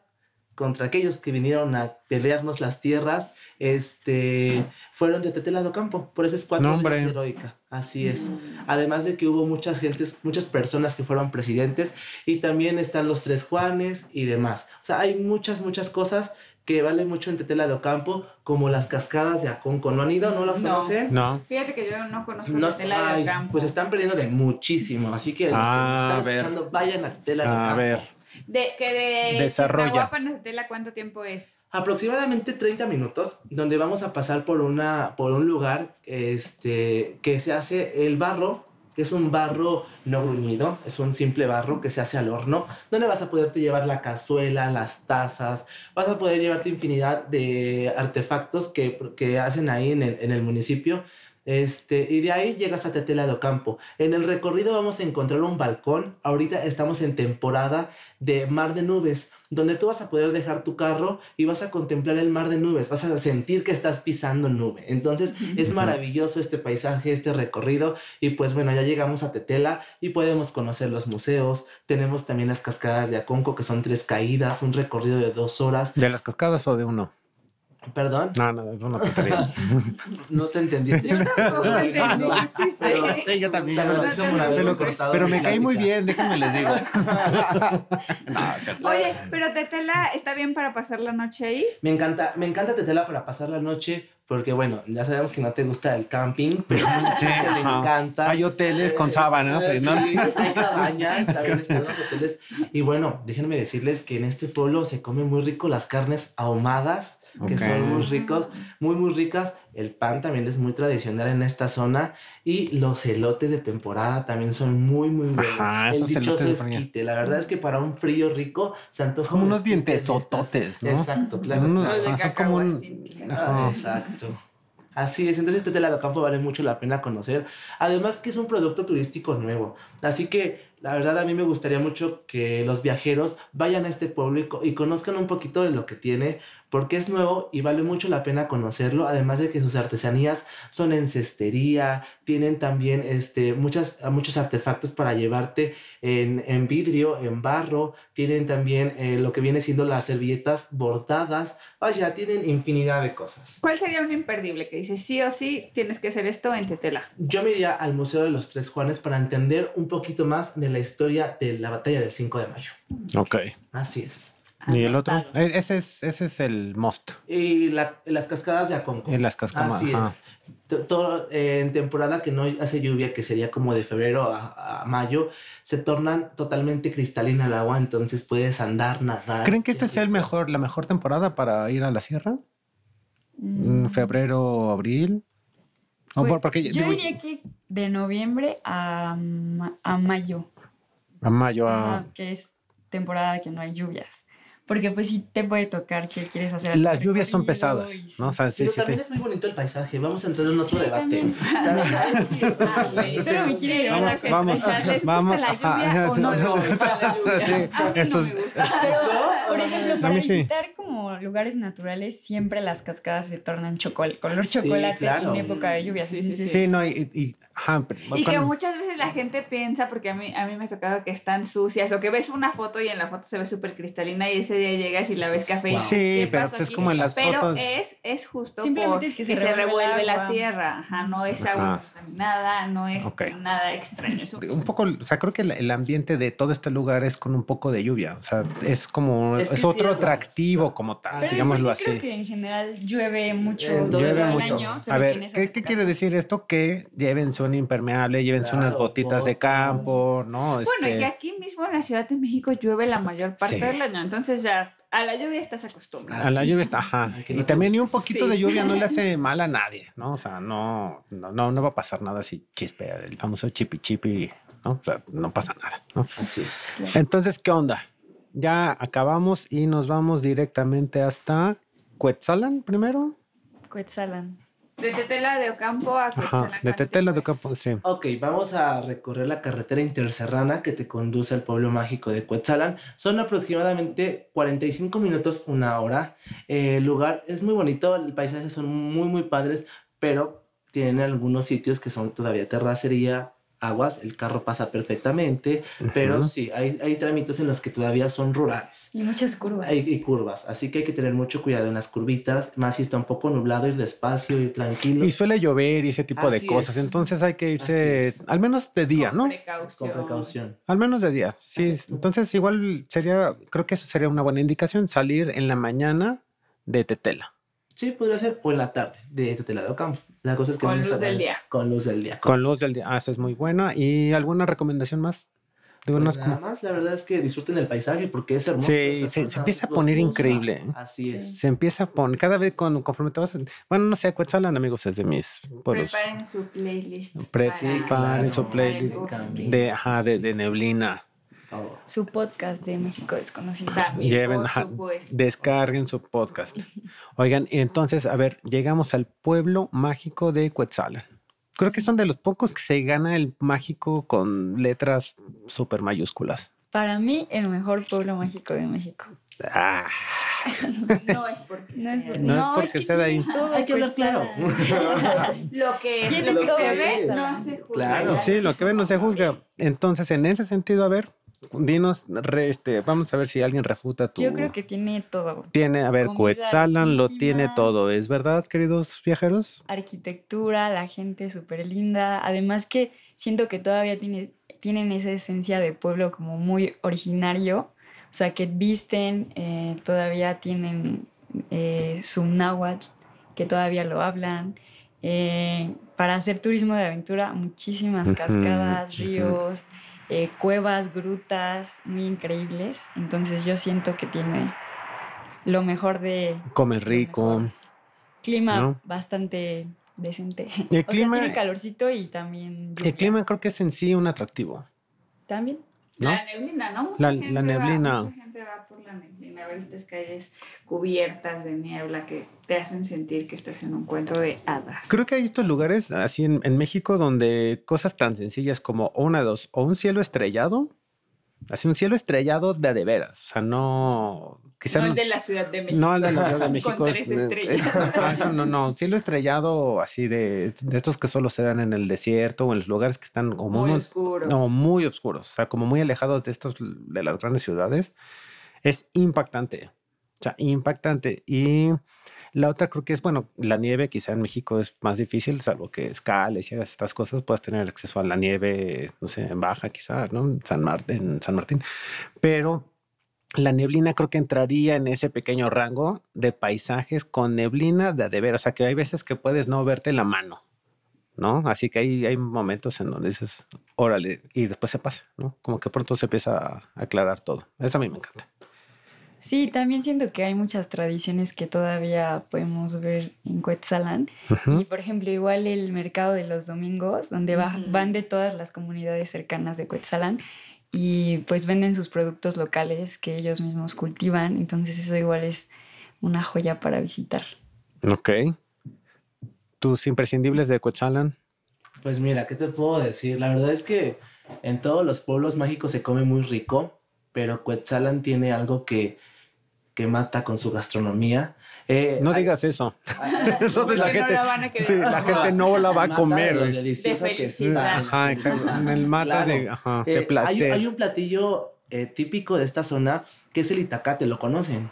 contra aquellos que vinieron a pelearnos las tierras, este, fueron de Tetela do Campo, por eso es cuatro No, veces heroica, así es. Además de que hubo muchas gentes, muchas personas que fueron presidentes y también están los tres Juanes y demás. O sea, hay muchas, muchas cosas que valen mucho en Tetela de Ocampo, como las cascadas de Aconco. ¿No han ido? ¿No las No. conocen? No. Fíjate que yo no conozco No, Tetela de Campo. pues están perdiendo de muchísimo, así que los que Ah, nos a están ver. escuchando, vayan a Tetela de A Ocampo. ver. De, que de Desarrolla. Tetela, ¿cuánto tiempo es? Aproximadamente 30 minutos, donde vamos a pasar por, una, por un lugar este, que se hace el barro, que es un barro no gruñido, es un simple barro que se hace al horno, donde vas a poderte llevar la cazuela, las tazas, vas a poder llevarte infinidad de artefactos que, que hacen ahí en el, en el municipio. Este, y de ahí llegas a Tetela de Ocampo. En el recorrido vamos a encontrar un balcón. Ahorita estamos en temporada de mar de nubes, donde tú vas a poder dejar tu carro y vas a contemplar el mar de nubes. Vas a sentir que estás pisando nube. Entonces es maravilloso este paisaje, este recorrido. Y pues bueno, ya llegamos a Tetela y podemos conocer los museos. Tenemos también las cascadas de Aconco, que son tres caídas, un recorrido de dos horas. ¿De las cascadas o de uno? Perdón, No, no, es una tontería. no te entendiste. Yo tampoco entendí su chiste. Pero- Sí, yo también. Pero, me caí muy bien, déjenme les digo. no. Oye, pero Tetela está bien para pasar la noche ahí. Me encanta, me encanta Tetela para pasar la noche porque bueno, ya sabemos que no te gusta el camping, pero Sí, te ajá. encanta. Hay hoteles con sábanas, Eh, ¿no? sí, hay cabañas, también están los hoteles. Y bueno, déjenme decirles que en este pueblo se come muy rico las carnes ahumadas, que son muy ricos, muy muy ricas. El pan también es muy tradicional en esta zona y los elotes de temporada también son muy muy buenos. Ajá, el esos dichoso elotes de frío. esquite, la verdad es que para un frío rico se antoja Como un unos dientesototes, ¿no? Exacto, claro. Unos- claro. Ajá, son como un-. Ah, exacto. Así es, entonces Tetela de Campo vale mucho la pena conocer. Además que es un producto turístico nuevo. Así que la verdad a mí me gustaría mucho que los viajeros vayan a este pueblo y, co- y conozcan un poquito de lo que tiene, porque es nuevo y vale mucho la pena conocerlo. Además de que sus artesanías son en cestería, tienen también este, muchas, muchos artefactos para llevarte en, en vidrio, en barro, tienen también eh, lo que viene siendo las servilletas bordadas. Vaya, tienen infinidad de cosas. ¿Cuál sería un imperdible que dices sí o sí tienes que hacer esto en Tetela? Yo me iría al Museo de los Tres Juanes para entender un poquito más de la historia de la batalla del 5 de mayo. Ok. Así es. ¿Y el otro? E- Ese es, ese es el most. Y la- las cascadas de Aconco. En las cascadas, Así ajá. es. To- todo, eh, en temporada que no hace lluvia, que sería como de febrero a, a mayo, se tornan totalmente cristalina el agua, entonces puedes andar, nadar. ¿Creen que y esta sea el mejor, la mejor temporada para ir a la sierra? Mm, ¿En ¿Febrero, abril? Pues, porque yo digo, diría que de noviembre a, ma- a mayo, a mayo, a- ajá, que es temporada que no hay lluvias. Porque pues sí te puede tocar que quieres hacer... las lluvias son pesadas, y. ¿no? O sea, sí, Pero sí también te- es muy bonito el paisaje. Vamos a entrar en otro Sí, debate. también. La verdad es que- güey, Pero me quiere ir a Vamos, la vamos, ¿Les gusta vamos, la ajá, lluvia o sí, no les no, gusta la lluvia? sí, A mí no me gusta. Pero, por ejemplo, para visitar como lugares naturales, siempre las cascadas se tornan chocolate, color Sí, chocolate claro. en época de lluvia. Sí, sí, sí. Sí, no, y, y- ajá, pero Y que muchas veces la gente piensa, porque a mí, a mí me ha tocado que están sucias, o que ves una foto y en la foto se ve súper cristalina y ese día llegas y la ves café y Wow. dices, Sí, ¿qué pero pasó pues es aquí? como en las Pero fotos. es, es justo Simplemente por es que que se se, revuelve revuelve el la tierra, ajá, no es Ajá. agua contaminada, no es nada extraño. es un- un poco, o sea, creo que el, el ambiente de todo este lugar es con un poco de lluvia, o sea, es como, Es es, que sí otro es atractivo como tal, Pero, digámoslo pues, sí así. creo que en general llueve mucho todo Llueve el mucho. año. A ver, ¿qué, quiere decir esto? Que llévense impermeable, llévense unas botitas de campo, ¿no? Bueno, y Este, que aquí mismo en la Ciudad de México llueve la mayor parte Sí. del año, entonces ya a la lluvia estás acostumbrado. a la lluvia es. está, ajá. Y no también ni un poquito Sí. de lluvia no le hace mal a nadie, ¿no? O sea, no, no, no, no va a pasar nada si chispea, el famoso chipi chipi, ¿no? O sea, no pasa nada, ¿no? Así es. Entonces, ¿qué onda? Ya acabamos y nos vamos directamente hasta Cuetzalan primero. Cuetzalan. De Tetela de Ocampo a Ajá, Cuetzalan, de ¿cuánto Tetela de tiempo es? Campo, sí. Ok, vamos a recorrer la carretera interserrana que te conduce al pueblo mágico de Cuetzalan. Son aproximadamente 45 minutos, una hora. Eh, el lugar es muy bonito, el paisaje son muy, muy padres, pero tienen algunos sitios que son todavía terracería, aguas, el carro pasa perfectamente, pero sí, hay, hay trámites en los que todavía son rurales. Y muchas curvas. Hay, hay curvas, así que hay que tener mucho cuidado en las curvitas, más si está un poco nublado, ir despacio, ir tranquilo. Y suele llover y ese tipo de cosas. es. Entonces hay que irse, al menos de día, Con ¿no? precaución. Con precaución. Al menos de día. Sí, entonces igual sería, creo que eso sería una buena indicación, salir en la mañana de Tetela. Sí, podría ser. O en la tarde de Tetela de Ocampo. La cosa es que Con luz del día. Con luz del día. Con luz del día. Ah, eso es muy buena. ¿Y alguna recomendación más? Digo, Pues es nada como- más, la verdad es que disfruten el paisaje porque es hermoso. Sí, se- se empieza a poner increíble, ¿eh? Así es. Se empieza a poner, cada vez con, conforme te vas, bueno, no sé, Cuetzalan, amigos, es de mis pueblos. Preparen su playlist. Sí, Preparen su playlist de, ajá, de, de neblina. Oh. Su podcast de México desconocido. También, Lleven, descarguen su podcast. Oigan, entonces, a ver, llegamos al pueblo mágico de Cuetzalan. Creo que son de los pocos que se gana el mágico con letras súper mayúsculas. Para mí, el mejor pueblo mágico de México. Ah, No es porque No es sea. porque, No es porque que sea de ahí. Hay que hablar Cuetzalan. Lo que, Tiene lo que que se ve no se juzga. Claro. Sí, lo que ven no se juzga. Entonces, en ese sentido, a ver, dinos, re- este, vamos a ver si alguien refuta tu... Yo creo que tiene todo. Tiene, a ver, comida Cuetzalan lo tiene todo, ¿es verdad, queridos viajeros? Arquitectura, la gente súper linda. Además que siento que todavía tiene, tienen esa esencia de pueblo como muy originario. O sea, que visten, eh, todavía tienen eh, su náhuatl, que todavía lo hablan. Eh, para hacer turismo de aventura, muchísimas cascadas, ríos, eh, cuevas, grutas, muy increíbles. Entonces yo siento que tiene lo mejor de Come rico. clima ¿No? bastante decente. El o clima- sea, tiene calorcito y también El clima creo que es en sí un atractivo, también. ¿no? La neblina, ¿no? Mucha La- gente la va- neblina. mucha gente va por la neblina, a ver estas calles cubiertas de niebla que te hacen sentir que estás en un cuento de hadas. Creo que hay estos lugares así en, en México donde cosas tan sencillas como una dos, o un cielo estrellado, así un cielo estrellado de a de veras, o sea, no, quizá no no, el de la Ciudad de México. no el de la Ciudad de México. Con es- tres estrellas. eso no, no, un cielo estrellado así de, de estos que solo se dan en el desierto o en los lugares que están como muy unos- oscuros. No, muy oscuros, o sea, como muy alejados de estos, de las grandes ciudades. Es impactante, o sea, impactante. Y la otra creo que es, bueno, la nieve quizá en México es más difícil, salvo que escales y hagas estas cosas, puedes tener acceso a la nieve, no sé, en Baja quizá, ¿no? En San, Martín. Pero la neblina creo que entraría en ese pequeño rango de paisajes con neblina de a de ver. O sea, que hay veces que puedes no verte la mano, ¿no? Así que hay, hay momentos en donde dices, órale, y después se pasa, ¿no? Como que pronto se empieza a aclarar todo. Eso a mí me encanta. Sí, también siento que hay muchas tradiciones que todavía podemos ver en Cuetzalan. Y por ejemplo, igual el mercado de los domingos, donde va- van de todas las comunidades cercanas de Cuetzalan y pues venden sus productos locales que ellos mismos cultivan. Entonces eso igual es una joya para visitar. Ok. Tus imprescindibles de Quetzalan. Pues mira, ¿qué te puedo decir? La verdad es que en todos los pueblos mágicos se come muy rico, pero Cuetzalan tiene algo que, que mata con su gastronomía. Eh, No hay- digas eso. Porque Entonces la no gente, la van a querer sí, la gente no la va a comer. de lo deliciosa De que está. Ajá, exacto. En el mata de, Claro. ajá, Eh, de hay, placer. hay un platillo eh, típico de esta zona que es el itacate, ¿lo conocen?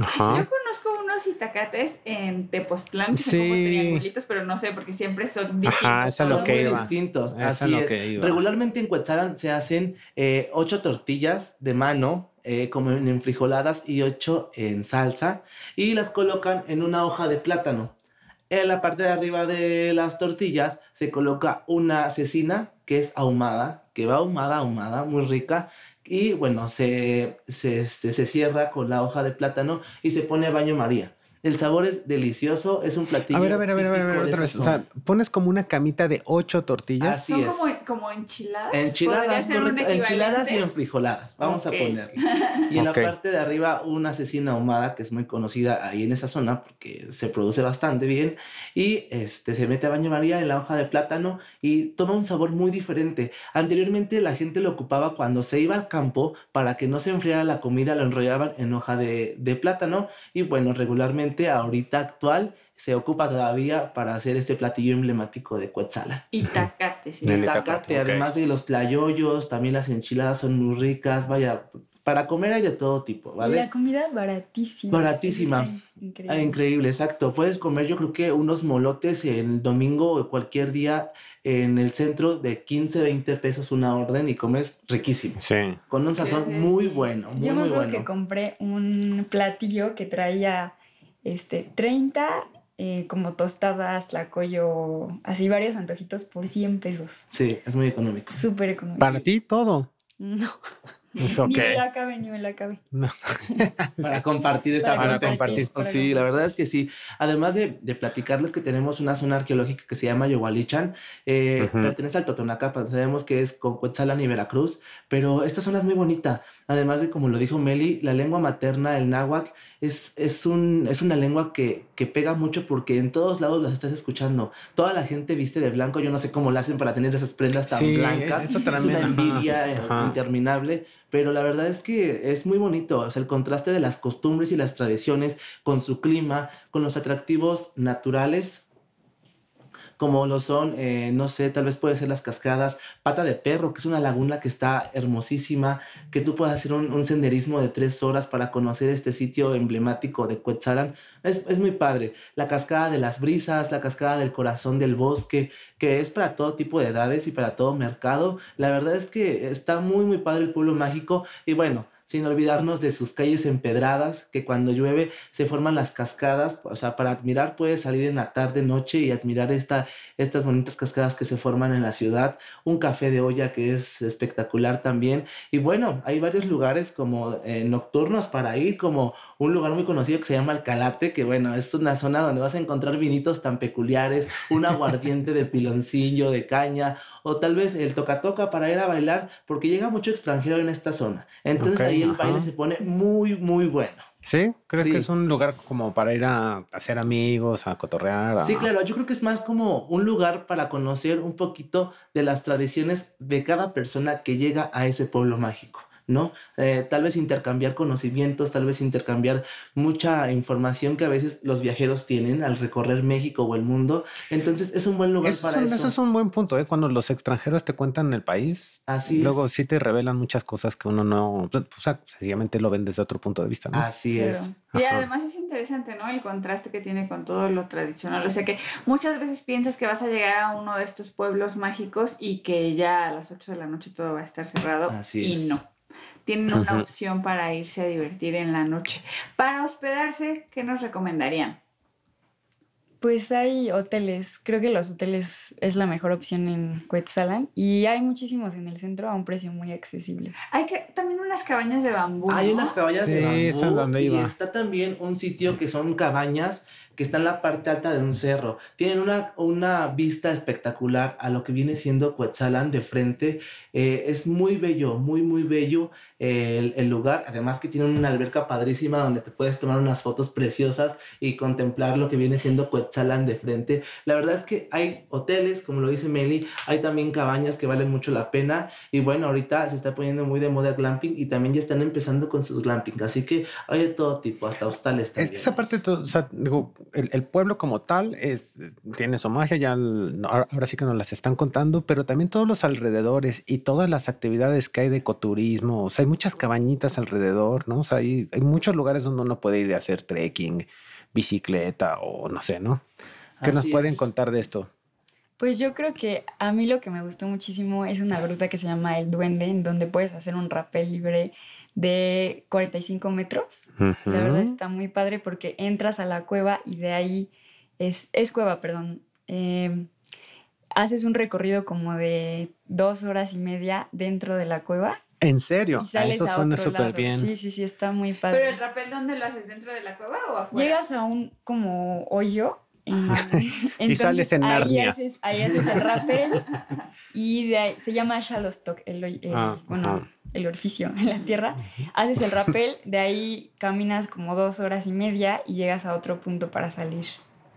Ajá. Yo conozco unos itacates en Tepoztlán que son como Sí. triangulitos, pero no sé, porque siempre son distintos. Ajá, es lo Son que muy iba. distintos, es así lo es. que iba. Regularmente en Cuetzalan se hacen eh, ocho tortillas de mano, eh, como en enfrijoladas, y ocho en salsa, y las colocan en una hoja de plátano. En la parte de arriba de las tortillas se coloca una cecina que es ahumada, que va ahumada, ahumada, muy rica. Y bueno, se, se, este, se cierra con la hoja de plátano y se pone a baño María. El sabor es delicioso, es un platillo. A ver, a ver, a ver, a ver, a ver, otra vez. O sea, pones como una camita de ocho tortillas. Así Son es. como, como enchiladas. Enchiladas, correcto, enchiladas y enfrijoladas, vamos a ponerle. Y en la parte de arriba una cecina ahumada que es muy conocida ahí en esa zona porque se produce bastante bien y este se mete a baño María en la hoja de plátano y toma un sabor muy diferente. Anteriormente la gente lo ocupaba cuando se iba al campo para que no se enfriara la comida, lo enrollaban en hoja de, de plátano y bueno, regularmente ahorita actual se ocupa todavía para hacer este platillo emblemático de Cuetzalan. Itacate, sí. El ok. además de los tlayoyos, también las enchiladas son muy ricas. Vaya, para comer hay de todo tipo, Y la ¿vale? comida baratísima. Baratísima. Está Ah, Increíble. increíble, exacto. Puedes comer, yo creo que unos molotes el domingo o cualquier día en el centro de 15, 20 pesos una orden y comes riquísimo. Sí. Con un sazón muy bueno, muy, Yo me muy acuerdo bueno. que compré un platillo que traía este 30 eh, como tostadas, tlacoyo, así varios antojitos por 100 pesos. Sí, es muy económico. Súper económico. Para ti todo. No. Dijo Ni la acabé, ni me la acabé. para compartir esta Para parte. compartir, para Sí, la verdad es que sí. Además de, de platicarles que tenemos una zona arqueológica que se llama Yowalichan, eh, pertenece al Totonacapan, sabemos que es con Cuetzalan y Veracruz, pero esta zona es muy bonita. Además de, como lo dijo Meli, la lengua materna, el náhuatl, es, es, un, es una lengua que, que pega mucho porque en todos lados las estás escuchando. Toda la gente viste de blanco, yo no sé cómo lo hacen para tener esas prendas tan Sí, blancas. es- eso es una también, ajá, envidia eh, ajá. interminable, pero la verdad es que es muy bonito, o sea, el contraste de las costumbres y las tradiciones con su clima, con los atractivos naturales como lo son, eh, no sé, tal vez puede ser las cascadas, Pata de Perro, que es una laguna que está hermosísima, que tú puedes hacer un, un senderismo de tres horas para conocer este sitio emblemático de Cuetzalan. Es, es muy padre. La cascada de las brisas, la cascada del corazón del bosque, que es para todo tipo de edades y para todo mercado. La verdad es que está muy, muy padre el pueblo mágico y bueno. Sin olvidarnos de sus calles empedradas, que cuando llueve se forman las cascadas. O sea, para admirar puedes salir en la tarde, noche y admirar esta, estas bonitas cascadas que se forman en la ciudad. Un café de olla que es espectacular también. Y bueno, hay varios lugares como eh, nocturnos para ir, como un lugar muy conocido que se llama Alcalate, que bueno, es una zona donde vas a encontrar vinitos tan peculiares, un aguardiente de piloncillo, de caña, o tal vez el toca-toca para ir a bailar, porque llega mucho extranjero en esta zona. Entonces ahí el ajá. baile se pone muy, muy bueno. ¿Sí? ¿Crees Sí. que es un lugar como para ir a hacer amigos, a cotorrear? a- Sí, claro, yo creo que es más como un lugar para conocer un poquito de las tradiciones de cada persona que llega a ese pueblo mágico. ¿No? Eh, tal vez intercambiar conocimientos, tal vez intercambiar mucha información que a veces los viajeros tienen al recorrer México o el mundo. Entonces es un buen lugar Eso es, para un, eso. eso es un buen punto, ¿eh? Cuando los extranjeros te cuentan el país, Así luego es. sí te revelan muchas cosas que uno no, pues, o sea, sencillamente lo ven desde otro punto de vista, ¿no? Así es. Y Ajá. además es interesante, ¿no? El contraste que tiene con todo lo tradicional. O sea que muchas veces piensas que vas a llegar a uno de estos pueblos mágicos y que ya a las 8 de la noche todo va a estar cerrado. Así y es. no. Tienen una opción para irse a divertir en la noche. Para hospedarse, ¿qué nos recomendarían? Pues hay hoteles, creo que los hoteles es la mejor opción en Cuetzalan y hay muchísimos en el centro a un precio muy accesible. Hay que también unas cabañas de bambú. Hay ¿no? unas cabañas de bambú esa es donde y está también un sitio que son cabañas que está en la parte alta de un cerro. Tienen una, una vista espectacular a lo que viene siendo Cuetzalan de frente. Eh, es muy bello, muy, muy bello eh, el, el lugar. Además que tiene una alberca padrísima donde te puedes tomar unas fotos preciosas y contemplar lo que viene siendo Cuetzalan de frente. La verdad es que hay hoteles, como lo dice Meli, hay también cabañas que valen mucho la pena. Y bueno, ahorita se está poniendo muy de moda el glamping y también ya están empezando con sus glamping. Así que hay de todo tipo, hasta hostales Es- también. Esa parte, o sea, digo, el, el pueblo como tal es, tiene su magia, ya el- ahora sí que nos las están contando, pero también todos los alrededores y todas las actividades que hay de ecoturismo, o sea, hay muchas cabañitas alrededor, ¿no? O sea, hay, hay muchos lugares donde uno puede ir a hacer trekking, bicicleta o no sé, ¿no? ¿Qué nos pueden es. contar de esto? Pues yo creo que a mí lo que me gustó muchísimo es una gruta que se llama El Duende, en donde puedes hacer un rappel libre de 45 metros. La verdad está muy padre porque entras a la cueva y de ahí es, es cueva, perdón. eh, haces un recorrido como de dos horas y media dentro de la cueva ¿En serio? y sales Eso a suena otro súper lado. bien. Sí, sí, sí, está muy Pero padre. el rapel, ¿dónde lo haces? ¿Dentro de la cueva o afuera? Llegas a un como hoyo. entonces sales en ahí Narnia. Haces, ahí haces el rappel y de ahí, se llama shallow stock, el, hoy- el- Ah, bueno. El orificio en la tierra. Haces el rappel, de ahí caminas como dos horas y media y llegas a otro punto para salir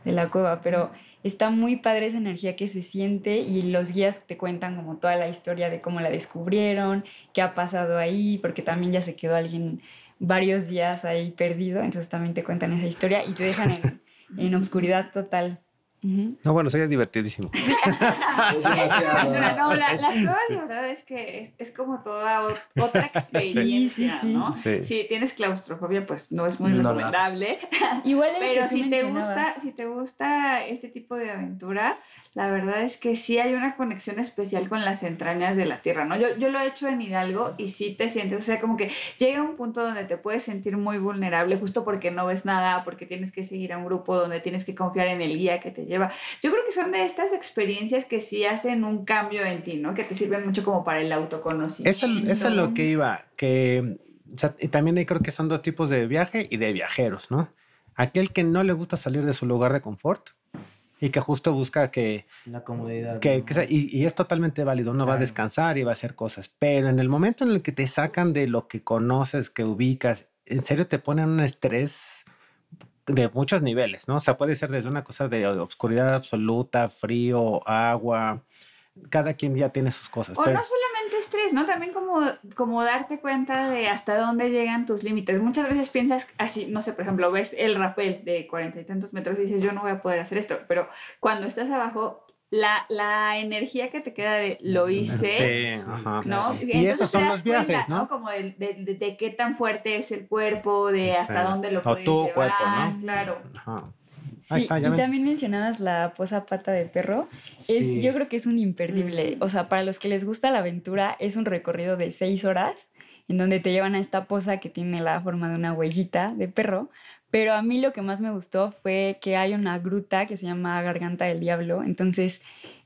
de la cueva. Pero está muy padre esa energía que se siente y los guías te cuentan como toda la historia de cómo la descubrieron, qué ha pasado ahí, porque también ya se quedó alguien varios días ahí perdido, entonces también te cuentan esa historia y te dejan en, en obscuridad total. No, bueno, sería divertidísimo. Es no, la- las cuevas de verdad es que es, es como toda ot- otra experiencia, Sí, sí, sí. ¿no? Sí. Si tienes claustrofobia, pues no es muy No recomendable. Igual Pero si te gusta, si te gusta este tipo de aventura, la verdad es que sí hay una conexión especial con las entrañas de la tierra, ¿no? Yo, yo lo he hecho en Hidalgo y sí te sientes, o sea, como que llega un punto donde te puedes sentir muy vulnerable justo porque no ves nada, porque tienes que seguir a un grupo donde tienes que confiar en el guía que te lleva. Yo creo que son de estas experiencias que sí hacen un cambio en ti, ¿no? Que te sirven mucho como para el autoconocimiento. Eso, es lo que iba, que y también creo que son dos tipos de viaje y de viajeros, ¿no? Aquel que no le gusta salir de su lugar de confort y que justo busca que... La comodidad. Que, que y, y, es totalmente válido, no va a descansar y va a hacer cosas, pero en el momento en el que te sacan de lo que conoces, que ubicas, en serio te ponen un estrés de muchos niveles, ¿no? O sea, puede ser desde una cosa de obscuridad absoluta, frío, agua, cada quien ya tiene sus cosas. O pero... no solamente estrés, ¿no? También como, como darte cuenta de hasta dónde llegan tus límites. Muchas veces piensas así, no sé, por ejemplo, ves el rapel de cuarenta y tantos metros y dices, yo no voy a poder hacer esto, pero cuando estás abajo, la, la energía que te queda de lo hice, sí, ajá. ¿no? Y esos son los viajes, cuenta, ¿no? Como de, de, de, de, qué tan fuerte es el cuerpo, de hasta Sí. dónde lo O puedes tu llevar. cuerpo, ¿no? Claro. Ajá. Sí, Ahí está, ya y también mencionabas la posa pata de perro. Es- yo creo que es un imperdible. Mm. O sea, para los que les gusta la aventura, es un recorrido de seis horas en donde te llevan a esta poza que tiene la forma de una huellita de perro. Pero a mí lo que más me gustó fue que hay una gruta que se llama Garganta del Diablo. Entonces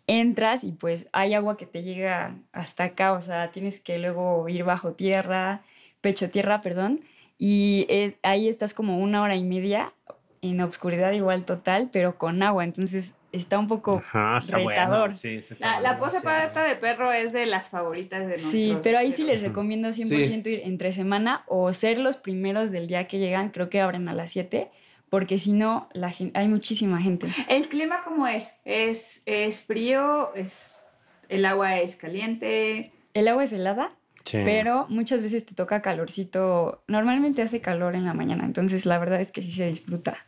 entras y pues hay agua que te llega hasta acá. O sea, tienes que luego ir bajo tierra, pecho tierra, perdón. Y es- ahí estás como una hora y media en obscuridad igual total, pero con agua. Entonces está un poco... Ajá, está retador. bueno. Sí, sí está La, la pose pata de perro es de las favoritas de nosotros. Sí, pero ahí sí les recomiendo 100% ir entre semana o ser los primeros del día que llegan. Creo que abren a las 7, porque si no, la gen- hay muchísima gente. ¿El clima cómo es? ¿Es, es frío? ¿Es, ¿El agua es caliente? El agua es helada, Sí. pero muchas veces te toca calorcito. Normalmente hace calor en la mañana, entonces la verdad es que sí se disfruta.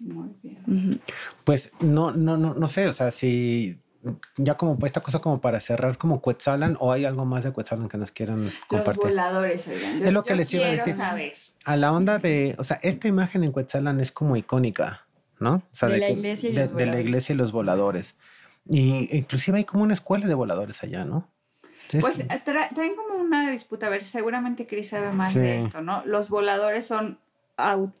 Muy bien. Pues no, no, no, no sé, o sea, si ya como esta cosa como para cerrar como Quetzalan o hay algo más de Quetzalan que nos quieran Los compartir. voladores, oigan. Yo, Es lo que les iba a decir. saber. A la onda de, o sea, esta imagen en Quetzalan es como icónica, ¿no? O sea, De la iglesia y de, los de la iglesia y los voladores. Y inclusive hay como una escuela de voladores allá, ¿no? Entonces, Pues eh, tra- traen como una disputa, a ver, seguramente Cris sabe más Sí. de esto, ¿no? Los voladores son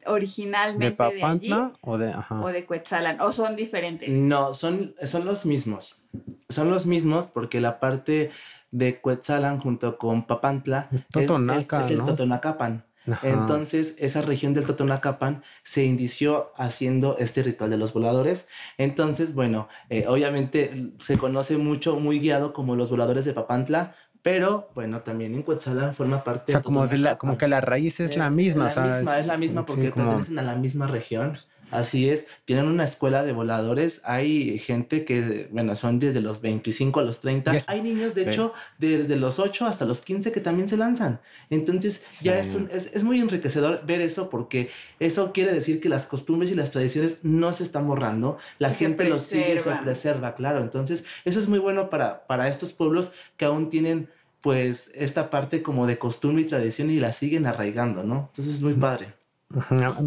originalmente de de, allí Papantla o de, ajá. o de Cuetzalan, o son diferentes. No, son, son los mismos. Son los mismos porque la parte de Cuetzalan junto con Papantla Es es, el-. Totonacapan. Ajá. Entonces, esa región del Totonacapan se inició haciendo este ritual de los voladores. Entonces, bueno, eh, obviamente se conoce mucho, muy guiado como los voladores de Papantla, pero bueno, también en Cuetzalan forma parte o sea, como, de la, como que la raíz es Eh, la misma. La o sea, misma, es la misma sí, porque como- pertenecen a la misma región. Así es, tienen una escuela de voladores. Hay gente que, bueno, son desde los 25 a los 30. Ya es- Hay niños, de Sí. hecho, desde los 8 hasta los 15 que también se lanzan. Entonces, ya es, un- es, es muy enriquecedor ver eso porque eso quiere decir que las costumbres y las tradiciones no se están borrando. La se gente los sigue, se preserva, claro. Entonces, eso es muy bueno para, para estos pueblos que aún tienen pues esta parte como de costumbre y tradición y la siguen arraigando, ¿no? Entonces es muy padre.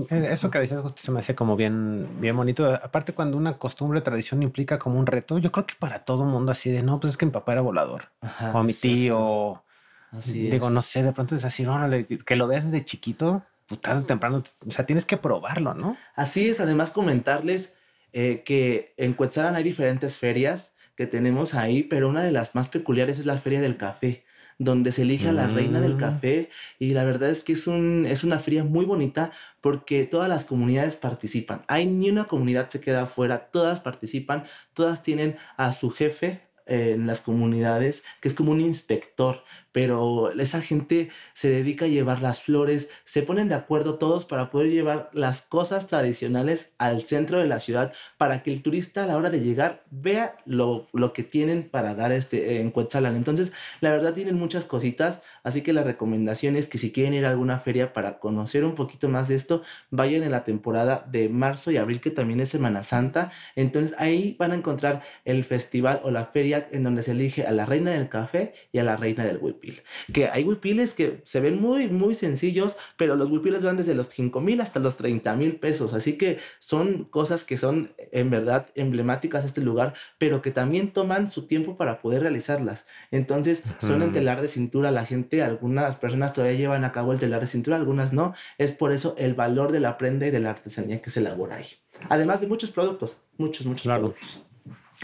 Eh, Eso que decías justo se me hace como bien, bien bonito. Aparte, cuando una costumbre o tradición implica como un reto, yo creo que para todo mundo así de no, pues es que mi papá era volador. Ajá, o mi exacto. tío. Así Digo, es. no sé, de pronto es así, órale, que lo veas desde chiquito, pues tarde o temprano, o sea, tienes que probarlo, ¿no? Así es, además comentarles eh, que en Cuetzalan hay diferentes ferias que tenemos ahí, pero una de las más peculiares es la Feria del Café, donde se elige a la reina del Mm. café y la verdad es que es, un, es una feria muy bonita porque todas las comunidades participan. Hay ni una comunidad se queda afuera, todas participan, todas tienen a su jefe eh, en las comunidades, que es como un inspector, pero esa gente se dedica a llevar las flores, se ponen de acuerdo todos para poder llevar las cosas tradicionales al centro de la ciudad para que el turista a la hora de llegar vea lo, lo que tienen para dar este, en Cuetzalan. Entonces, la verdad tienen muchas cositas, así que la recomendación es que si quieren ir a alguna feria para conocer un poquito más de esto, vayan en la temporada de marzo y abril, que también es Semana Santa. Entonces, ahí van a encontrar el festival o la feria en donde se elige a la reina del café y a la reina del whip. Huipil. Que hay huipiles que se ven muy, muy sencillos, pero los huipiles van desde los 5 mil hasta los 30 mil pesos. Así que son cosas que son en verdad emblemáticas de este lugar, pero que también toman su tiempo para poder realizarlas. Entonces, son en telar de cintura. La gente, algunas personas todavía llevan a cabo el telar de cintura, algunas no. Es por eso el valor de la prenda y de la artesanía que se elabora ahí. Además de muchos productos, muchos, muchos productos.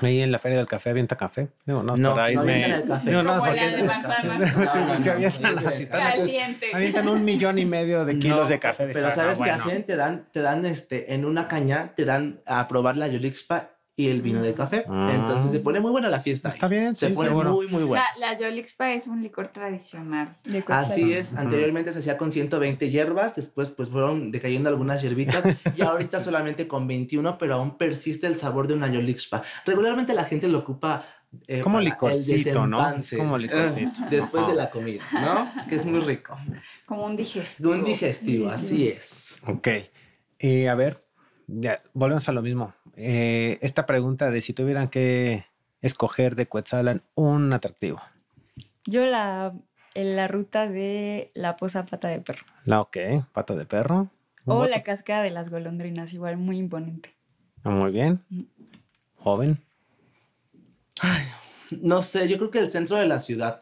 Ahí en la Feria del Café avienta café. No, no, no, para irme... no el café. No, no, la de manzanas. No, avientan Caliente. Avientan un millón y medio de kilos de café. Pero ¿sabes qué hacen? Te dan, te dan este, en una caña, te dan a probar la Yolixpa y el vino de café. Ah. Entonces se pone muy buena la fiesta. Está bien, se pone muy, muy buena. La, la Yolixpa es un licor tradicional. Así es. Anteriormente se hacía con 120 hierbas, después pues fueron decayendo algunas hierbitas y ahorita solamente con 21, pero aún persiste el sabor de una Yolixpa. Regularmente la gente lo ocupa eh, como licorcito, ¿no? Como licorcito. Después de la comida, ¿no? Que es muy rico. Como un digestivo. Un digestivo, así es. Ok. Y a ver, ya, volvemos a lo mismo. Eh, esta pregunta de si tuvieran que escoger de Cuetzalan un atractivo. Yo la, en la ruta de la poza pata de perro. La ok, pata de perro. O la cascada de las golondrinas, igual muy imponente. Muy bien. Joven. no sé, yo creo que el centro de la ciudad.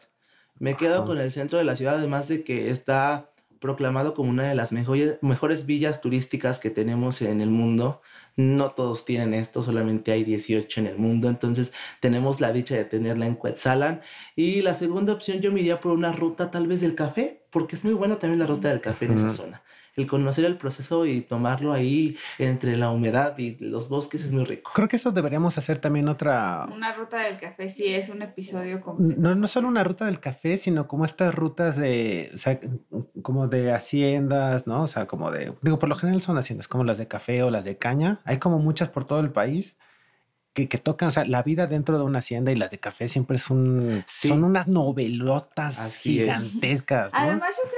Me quedo con el centro de la ciudad, además de que está proclamado como una de las mejores, mejores villas turísticas que tenemos en el mundo. No todos tienen esto, solamente hay 18 en el mundo, entonces tenemos la dicha de tenerla en Quetzalan. Y la segunda opción yo me iría por una ruta tal vez del café, porque es muy buena también la ruta del café en esa zona el conocer el proceso y tomarlo ahí entre la humedad y los bosques es muy rico. Creo que eso deberíamos hacer también otra... Una ruta del café, sí, es un episodio completo. No, no solo una ruta del café, sino como estas rutas de, o sea, como de haciendas, ¿no? O sea, como de, digo, por lo general son haciendas, como las de café o las de caña. Hay como muchas por todo el país que, tocan, o sea, la vida dentro de una hacienda y las de café siempre es un, son unas novelotas gigantescas. Además, yo creo que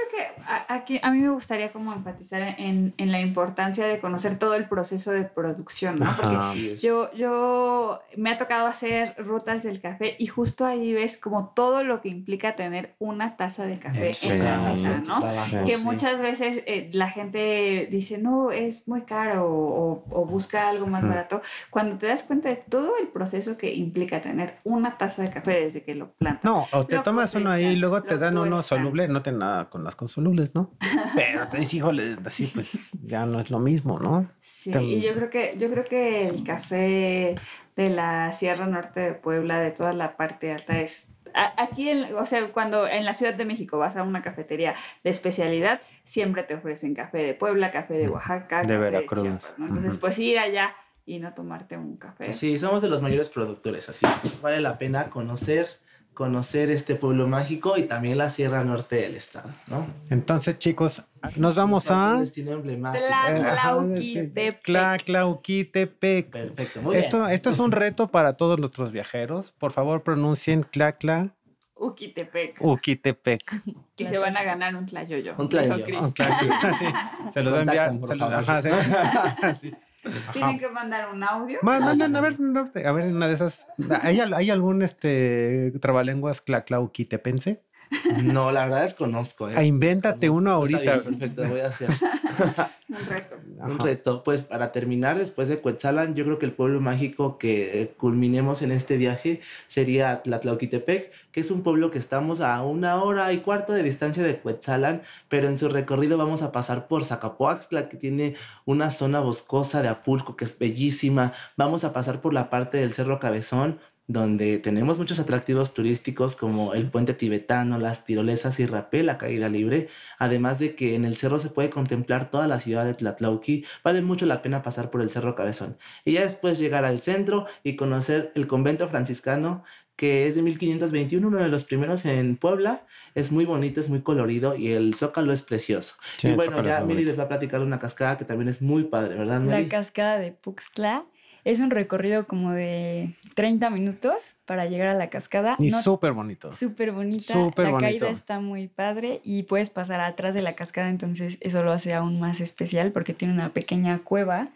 aquí a mí me gustaría como enfatizar en, en, la importancia de conocer todo el proceso de producción, ¿no? Porque yo, yo me ha tocado hacer rutas del café y justo ahí ves como todo lo que implica tener una taza de café en la mesa, ¿no? que muchas veces eh, la gente dice, no, es muy caro o, o busca algo más barato. Cuando te das cuenta de todo el proceso que implica tener una taza de café desde que lo plantas. No, o te tomas uno ahí y luego te dan uno soluble, no tiene nada con las consolubles, ¿no? Pero te dices, híjole, así pues ya no es lo mismo, ¿no? Sí, y yo creo que, yo creo que el café de la Sierra Norte de Puebla, de toda la parte alta, es Aquí, o sea, cuando en la Ciudad de México vas a una cafetería de especialidad, siempre te ofrecen café de Puebla, café de mm, Oaxaca, de Veracruz. Entonces, pues ir allá y no tomarte un café. Sí, somos de los mayores productores, así vale la pena conocer conocer este pueblo mágico y también la Sierra Norte del estado, ¿no? Entonces, chicos, nos vamos a destino emblemático. Tlaclauquitepec. Perfecto, muy esto, Esto es un reto para todos nuestros viajeros. Por favor, pronuncien Tlacla Uquitepec. Uquitepec. Y se van a ganar un tlayoyo. Un tlayoyo. Un tlayoyo. Se los va a enviar. Se los, ajá, sí. Tienen que mandar un audio. A ver, a ver, una de esas. ¿Hay, hay algún este trabalenguas clauquitepense? No, la verdad desconozco. ¿eh? Ah, invéntate uno ahorita. perfecto, voy a hacer. un reto. Un reto. Pues para terminar, después de Cuetzalan, yo creo que el pueblo mágico que culminemos en este viaje sería Tlatlauquitepec, que es un pueblo que estamos a una hora y cuarto de distancia de Cuetzalan, pero en su recorrido vamos a pasar por Zacapoaxtla, que tiene una zona boscosa de Apulco que es bellísima. Vamos a pasar por la parte del Cerro Cabezón, donde tenemos muchos atractivos turísticos como el puente tibetano, las tirolesas y rapel, la caída libre, además de que en el cerro se puede contemplar toda la ciudad de Tlatlauqui, vale mucho la pena pasar por el Cerro Cabezón. Y ya después llegar al centro y conocer el convento franciscano, que es de 1521, uno de los primeros en Puebla, es muy bonito, es muy colorido y el zócalo es precioso. y bueno, ya Miri les va a platicar de una cascada que también es muy padre, ¿verdad, La cascada de Puxtla es un recorrido como de 30 minutos para llegar a la cascada. Y súper bonito. Súper bonita. la caída está muy padre y puedes pasar atrás de la cascada, entonces eso lo hace aún más especial porque tiene una pequeña cueva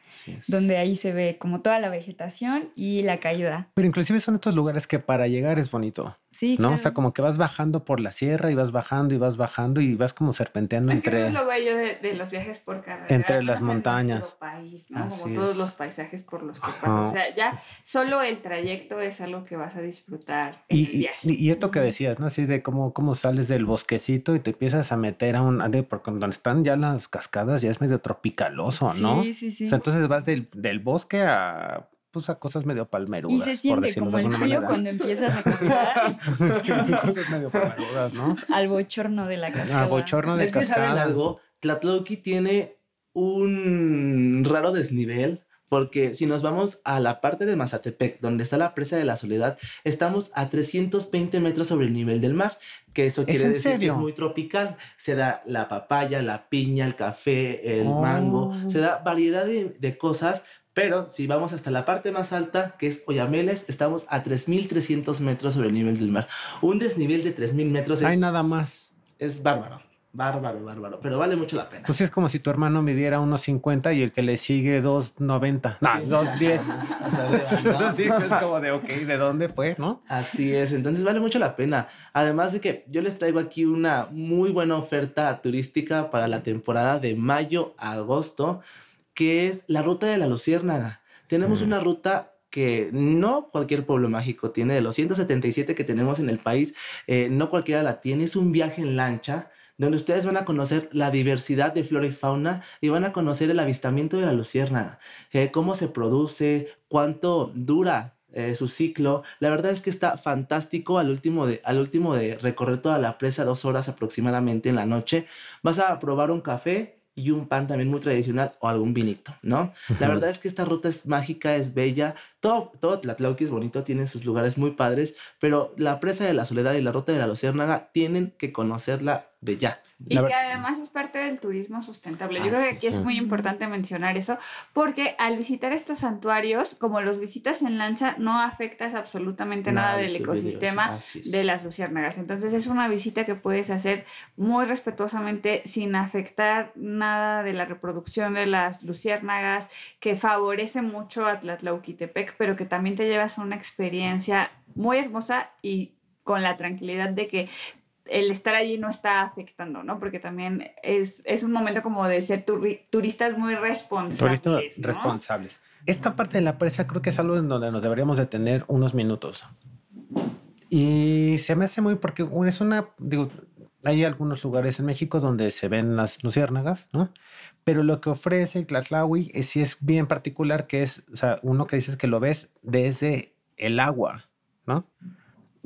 donde ahí se ve como toda la vegetación y la caída. Pero inclusive son estos lugares que para llegar es bonito. Sí, ¿no? claro. O sea, como que vas bajando por la sierra y vas bajando y vas bajando y vas como serpenteando Es que eso entre... es lo bello de, de los viajes por carretera. Entre las montañas. país, ¿no? Así Como todos es. los paisajes por los que pasas. O sea, ya solo el trayecto es algo que vas a disfrutar en Y, el y, viaje. y esto que decías, ¿no? Así de cómo, cómo sales del bosquecito y te empiezas a meter a un... Porque donde están ya las cascadas ya es medio tropicaloso, ¿no? Sí, sí, sí. O sea, entonces vas del, del bosque a, pues, a cosas medio palmerudas, y se por siente decirlo como de el alguna frío manera. cuando empiezas a caminar cosas medio palmerudas, ¿no? al bochorno de la cascada. A bochorno de Es que saben cascada. algo, Tlatlauqui tiene un raro desnivel. Porque si nos vamos a la parte de Mazatepec, donde está la presa de la Soledad, estamos a 320 metros sobre el nivel del mar, que eso ¿Es quiere en decir que es serio? muy tropical. Se da la papaya, la piña, el café, el Oh. mango, se da variedad de, de cosas, pero si vamos hasta la parte más alta, que es Oyameles, estamos a 3.300 metros sobre el nivel del mar. Un desnivel de 3.000 metros es, Hay nada más. es bárbaro, bárbaro, bárbaro, pero vale mucho la pena. Pues es como si tu hermano midiera unos 50 y el que le sigue 2.90. No, Sí. 2.10. O sea, levantado. sí, es como de, ok, ¿de dónde fue, no? Así es, entonces vale mucho la pena. Además de que yo les traigo aquí una muy buena oferta turística para la temporada de mayo a agosto, que es la ruta de la Luciérnaga. Tenemos Mm. una ruta que no cualquier pueblo mágico tiene, de los 177 que tenemos en el país, eh, no cualquiera la tiene, es un viaje en lancha donde ustedes van a conocer la diversidad de flora y fauna y van a conocer el avistamiento de la luciérnaga, eh, cómo se produce, cuánto dura eh, su ciclo. La verdad es que está fantástico al último, de, al último de recorrer toda la presa, dos horas aproximadamente en la noche. Vas a probar un café y un pan también muy tradicional o algún vinito, ¿no? La verdad es que esta ruta es mágica, es bella. Todo, todo Tlatlauqui es bonito, tiene sus lugares muy padres, pero la presa de la soledad y la ruta de la luciérnaga tienen que conocerla de ya. Y que además es parte del turismo sustentable. Yo Ah, creo que sí, aquí es sí. muy importante mencionar eso, porque al visitar estos santuarios, como los visitas en lancha, no afectas absolutamente nada, Nada de del ecosistema de las luciérnagas. Entonces es una visita que puedes hacer muy respetuosamente sin afectar nada de la reproducción de las luciérnagas, que favorece mucho a Tlatlauquitepec, pero que también te llevas una experiencia muy hermosa y con la tranquilidad de que el estar allí no está afectando, ¿no? Porque también es, es un momento como de ser turi- turistas muy responsables. Turistas ¿no? responsables. Esta parte de la presa creo que es algo en donde nos deberíamos detener unos minutos. Y se me hace muy porque es una, digo, hay algunos lugares en México donde se ven las luciérnagas, ¿no? Pero lo que ofrece Tlaxlahui es, sí es bien particular, que es, o sea, uno que dices que lo ves desde el agua, ¿no?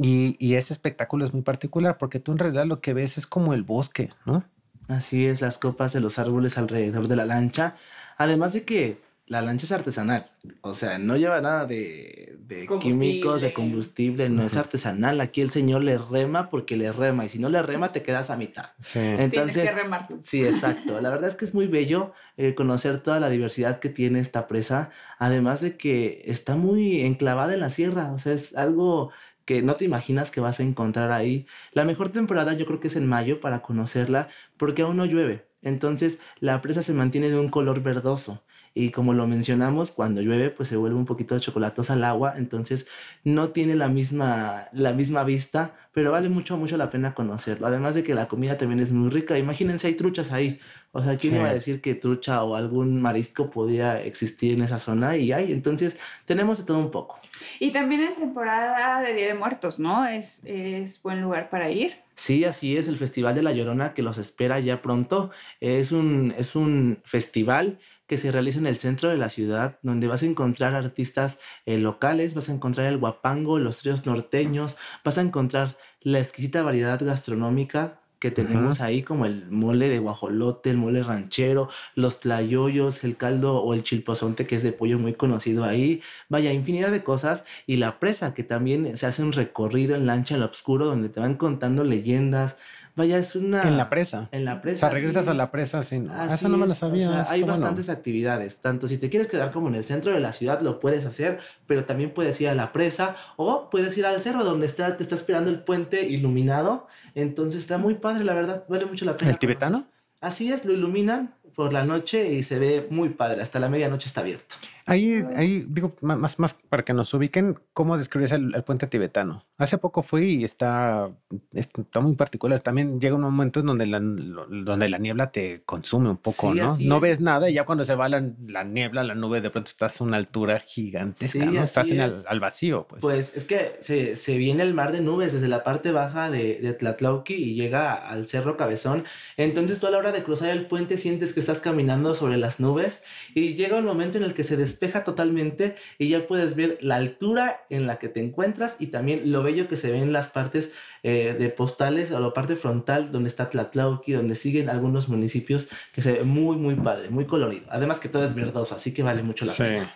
Y, y ese espectáculo es muy particular porque tú en realidad lo que ves es como el bosque, ¿no? Así es, las copas de los árboles alrededor de la lancha. Además de que la lancha es artesanal. O sea, no lleva nada de, de químicos, de Combustible. combustible, no es artesanal. Aquí el señor le rema porque le rema. Y si no le rema, te quedas a mitad. Sí. Entonces, Tienes que remar. Sí, exacto. La verdad es que es muy bello eh, conocer toda la diversidad que tiene esta presa, además de que está muy enclavada en la sierra, o sea, es algo que no te imaginas que vas a encontrar ahí. La mejor temporada yo creo que es en mayo para conocerla porque aún no llueve, entonces la presa se mantiene de un color verdoso. Y como lo mencionamos, cuando llueve, pues se vuelve un poquito de chocolatosa al agua, entonces no tiene la misma, la misma vista, pero vale mucho, mucho la pena conocerlo. Además de que la comida también es muy rica. Imagínense, hay truchas ahí. O sea, ¿quién Sí. iba a decir que trucha o algún marisco podía existir en esa zona? Y hay, entonces tenemos de todo un poco. Y también en temporada de Día de Muertos, ¿no? Es, es buen lugar para ir. Sí, así es, el Festival de la Llorona que los espera ya pronto. Es un, es un festival que se realiza en el centro de la ciudad, donde vas a encontrar artistas eh, locales, vas a encontrar el guapango, los tríos norteños, vas a encontrar la exquisita variedad gastronómica que tenemos ahí, como el mole de guajolote, el mole ranchero, los tlayoyos, el caldo o el chilpozonte, que es de pollo muy conocido ahí. Vaya, infinidad de cosas. Y la presa, que también se hace un recorrido en lancha al oscuro, donde te van contando leyendas. Vaya, es una... En la presa. En la O presa. sea, regresas a la es. presa sin. Así Eso no me lo o sabía. sea, hay bastantes actividades. Tanto si te quieres quedar como en el centro de la ciudad, lo puedes hacer, pero también puedes ir a la presa o puedes ir al cerro donde está, te está esperando el puente iluminado. Entonces está muy padre, la verdad. Vale mucho la pena. ¿El tibetano? Así es, lo iluminan por la noche y se ve muy padre. Hasta la medianoche está abierto. Ahí, ahí digo, más, más para que nos ubiquen, ¿cómo describes el, puente tibetano? Hace poco fui y está, está muy particular. También llega un momento en donde la, donde la niebla te consume un poco, ¿no? No ves nada y ya cuando se va la, niebla, la nube, de pronto estás a una altura gigantesca, ¿no? Estás en al vacío, pues. Pues es que se, se, viene el mar de nubes desde la parte baja de, de Tlatlauqui y llega al Cerro Cabezón. Entonces tú a la hora de cruzar el puente sientes que estás caminando sobre las nubes y llega un momento en el que se despeja totalmente y ya puedes ver la altura en la que te encuentras y también lo bello que se ve en las partes eh, de postales o la parte frontal donde está Tlatlauqui, donde siguen algunos municipios que se ve muy, muy padre, muy colorido. Además que todo es verdoso, así que vale mucho la pena.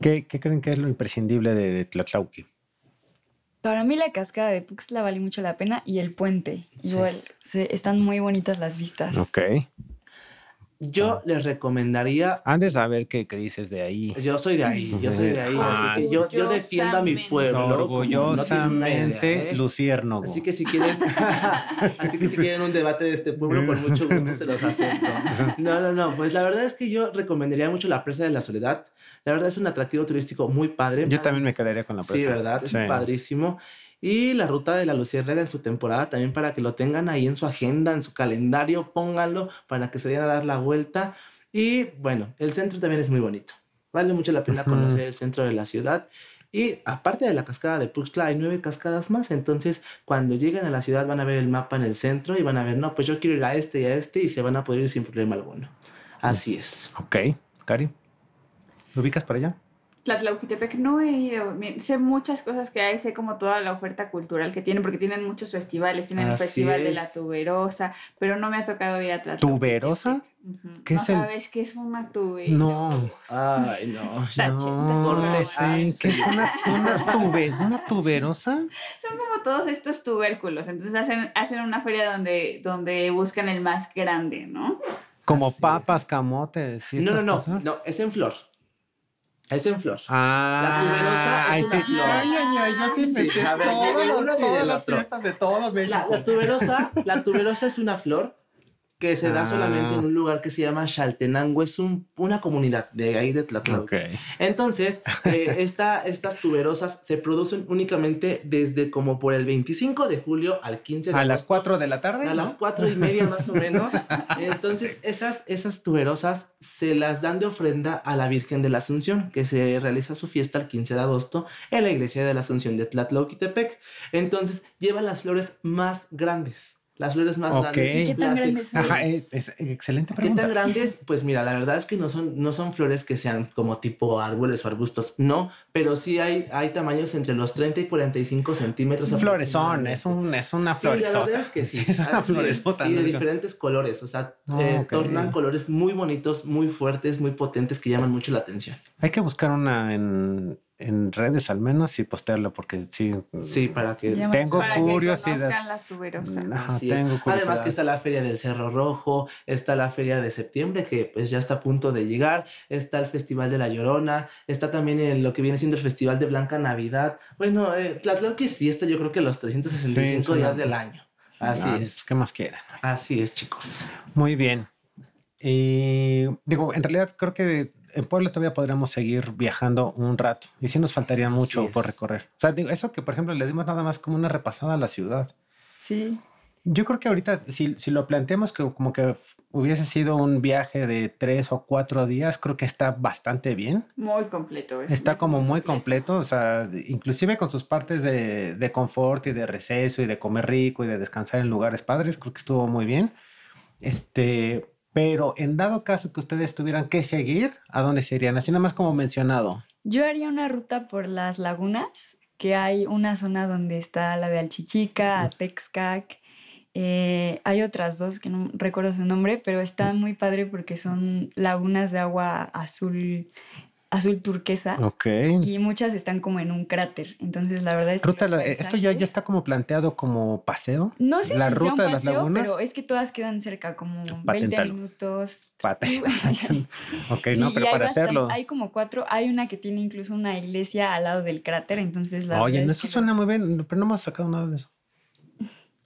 ¿Qué, ¿Qué, creen que es lo imprescindible de, Tlatlauqui? Para mí la cascada de Puxla vale mucho la pena y el puente. Igual, están muy bonitas las vistas. Ok. Yo les recomendaría. Antes a ver qué, dices de ahí. Yo soy de ahí, yo soy de ahí. así que yo, yo defiendo a mi pueblo. Orgullosamente no lucierno. Así que si quieren, así que si quieren un debate de este pueblo, con mucho gusto se los acepto. No, no, no. Pues la verdad es que yo recomendaría mucho la presa de la soledad. La verdad es un atractivo turístico muy padre. Yo también me quedaría con la presa. Sí, ¿verdad? Es padrísimo. Y la ruta de la Luciérnaga en su temporada también para que lo tengan ahí en su agenda, en su calendario, pónganlo para que se vayan a dar la vuelta. Y bueno, el centro también es muy bonito. Vale mucho la pena conocer el centro de la ciudad. Y aparte de la cascada de Puxla, hay nueve cascadas más. Entonces, cuando lleguen a la ciudad, van a ver el mapa en el centro y van a ver, no, pues yo quiero ir a este y a este y se van a poder ir sin problema alguno. Así es. Ok, Cari, ¿lo ubicas para allá? Tlatlauquitepec no he ido. Sé muchas cosas que hay, sé como toda la oferta cultural que tienen, porque tienen muchos festivales. Tienen el Festival de la Tuberosa, pero no me ha tocado ir a Tlatlauquitepec. ¿Tuberosa? ¿Qué no sabes qué es una tuberosa. No. Ay, no. Tache, no, sí. ¿Qué es una, una, una tuberosa? Son como todos estos tubérculos. Entonces hacen, hacen una feria donde, donde buscan el más grande, ¿no? Como papas, camotes. no, no, no, no. Es en flor. Es en flor. Ah, la tuberosa es una flor. Ay, ay, ay, yo sí me sí, ver, todas las fiestas de todo La, la, tuberosa, la tuberosa es una flor que se da solamente en ah. un lugar que se llama Chaltenango, es un, una comunidad de ahí de Tlatelolco. Entonces, eh, estas tuberosas se producen únicamente desde como por el 25 de julio al 15 de A las 4 de la tarde. A las 4 y media más o menos. Entonces, esas, esas tuberosas se las dan de ofrenda a la Virgen de la Asunción, que se realiza su fiesta el 15 de agosto en la iglesia de la Asunción de Tlatlauquitepec. Entonces, llevan las flores más grandes. Las flores más grandes. ¿Qué tan grandes Ajá, es, excelente pregunta. ¿Qué tan grandes? Pues mira, la verdad es que no son, no son flores que sean como tipo árboles o arbustos, no, pero sí hay, hay tamaños entre los 30 y 45 centímetros. Flores son, es, un, es una floresota. Sí, la verdad es que sí. es una floresota. Y de diferentes colores, o sea, ah, eh, tornan colores muy bonitos, muy fuertes, muy potentes que llaman mucho la atención. Hay que buscar una en, en redes al menos y postearlo porque sí. Sí, para que tengo para curiosidad. Que las tuberosas. tengo Además que está la feria del Cerro Rojo, está la feria de septiembre que pues ya está a punto de llegar, está el Festival de la Llorona, está también en lo que viene siendo el Festival de Blanca Navidad. Bueno, eh, que es fiesta yo creo que los 365 días del año. Así es. ¿Qué más quieran? Así es, chicos. Muy bien. Y digo, en realidad creo que en Puebla todavía podríamos seguir viajando un rato y sí nos faltaría mucho por recorrer. O sea, digo, eso que por ejemplo le dimos nada más como una repasada a la ciudad. Sí. Yo creo que ahorita, si, si lo planteamos que como que hubiese sido un viaje de tres o cuatro días, creo que está bastante bien. Muy completo. está como muy completo. o sea, inclusive con sus partes de, de confort y de receso y de comer rico y de descansar en lugares padres, creo que estuvo muy bien. Este, pero en dado caso que ustedes tuvieran que seguir, ¿a dónde serían? Así nada más como mencionado. Yo haría una ruta por las lagunas, que hay una zona donde está la de Alchichica, Atexcac. Eh, hay otras dos que no recuerdo su nombre, pero está muy padre porque son lagunas de agua azul azul turquesa. Ok. Y muchas están como en un cráter. Entonces, la verdad es que. Ruta, ¿Esto ya, ya está como planteado como paseo? No sé la si ruta sea un paseo, de las lagunas. Pero es que todas quedan cerca, como 20 minutos. ok, no, pero para hacerlo. Hay como cuatro. Hay una que tiene incluso una iglesia al lado del cráter. Entonces, la Oye, eso suena muy bien, pero no hemos sacado nada de eso.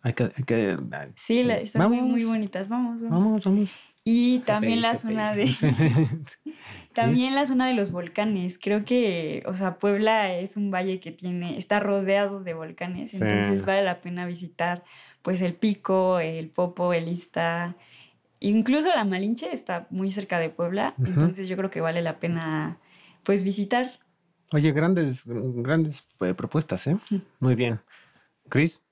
Hay que. Hay que sí, están muy, muy bonitas. Vamos, vamos. Vamos, vamos. Y también la zona de... también la zona de los volcanes. Creo que, o sea, Puebla es un valle que tiene, está rodeado de volcanes. Entonces vale la pena visitar, pues, el Pico, el Popo, el Ista. Incluso la Malinche está muy cerca de Puebla. Entonces yo creo que vale la pena, pues, visitar. Oye, grandes, grandes eh, propuestas, ¿eh? Muy bien. Chris.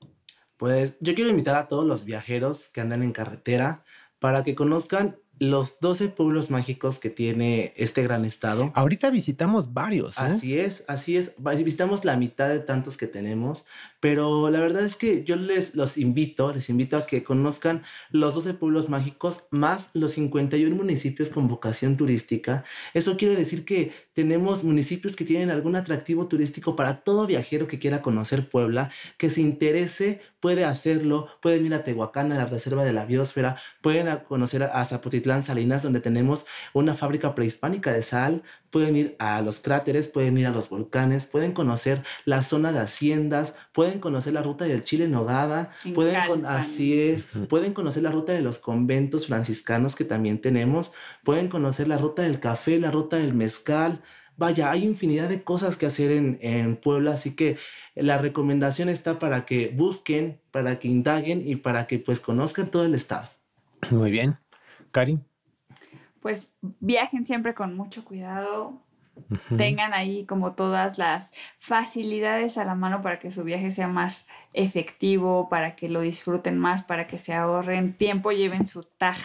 Pues yo quiero invitar a todos los viajeros que andan en carretera para que conozcan los 12 pueblos mágicos que tiene este gran estado. Ahorita visitamos varios. ¿eh? Así es, así es. Visitamos la mitad de tantos que tenemos, pero la verdad es que yo les los invito, les invito a que conozcan los 12 pueblos mágicos más los 51 municipios con vocación turística. Eso quiere decir que tenemos municipios que tienen algún atractivo turístico para todo viajero que quiera conocer Puebla, que se interese, puede hacerlo, pueden ir a Tehuacán, a la Reserva de la Biosfera, pueden conocer a Zapotitlán Salinas, donde tenemos una fábrica prehispánica de sal. Pueden ir a los cráteres, pueden ir a los volcanes, pueden conocer la zona de haciendas, pueden conocer la ruta del Chile Nogada, pueden así es, pueden conocer la ruta de los conventos franciscanos que también tenemos, pueden conocer la ruta del café, la ruta del mezcal. Vaya, hay infinidad de cosas que hacer en, en Puebla, así que la recomendación está para que busquen, para que indaguen y para que pues conozcan todo el estado. Muy bien. Cari. Pues viajen siempre con mucho cuidado, tengan ahí como todas las facilidades a la mano para que su viaje sea más efectivo, para que lo disfruten más, para que se ahorren tiempo, lleven su tag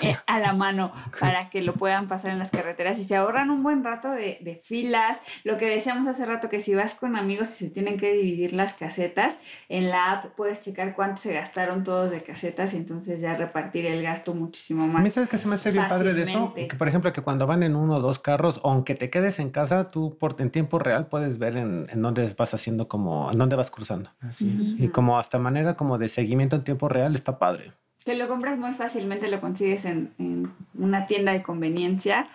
eh, a la mano para que lo puedan pasar en las carreteras y se ahorran un buen rato de, de, filas. Lo que decíamos hace rato, que si vas con amigos y se tienen que dividir las casetas, en la app puedes checar cuánto se gastaron todos de casetas y entonces ya repartir el gasto muchísimo más. A mí sabes que se me hace bien padre de eso, que por ejemplo que cuando van en uno o dos carros, aunque te quedes en casa, tú por, en tiempo real puedes ver en, en dónde vas haciendo como, en dónde vas cruzando. Así es. Y como hasta manera como de seguimiento en tiempo real está padre. Te lo compras muy fácilmente, lo consigues en, en una tienda de conveniencia.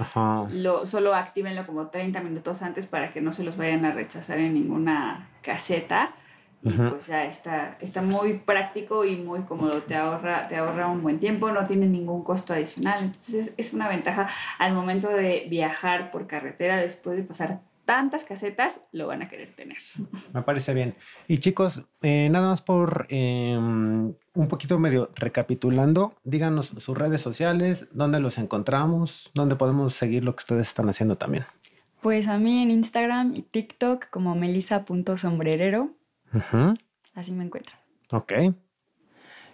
Lo, solo actívenlo como 30 minutos antes para que no se los vayan a rechazar en ninguna caseta. Y pues ya está, está muy práctico y muy cómodo. Te ahorra, te ahorra un buen tiempo, no tiene ningún costo adicional. Entonces es una ventaja al momento de viajar por carretera después de pasar tantas casetas lo van a querer tener. Me parece bien. Y chicos, eh, nada más por em, un poquito medio recapitulando, díganos sus redes sociales, dónde los encontramos, dónde podemos seguir lo que ustedes están haciendo también. Pues a mí en Instagram y TikTok como melisa.sombrerero. Así me encuentro. Ok.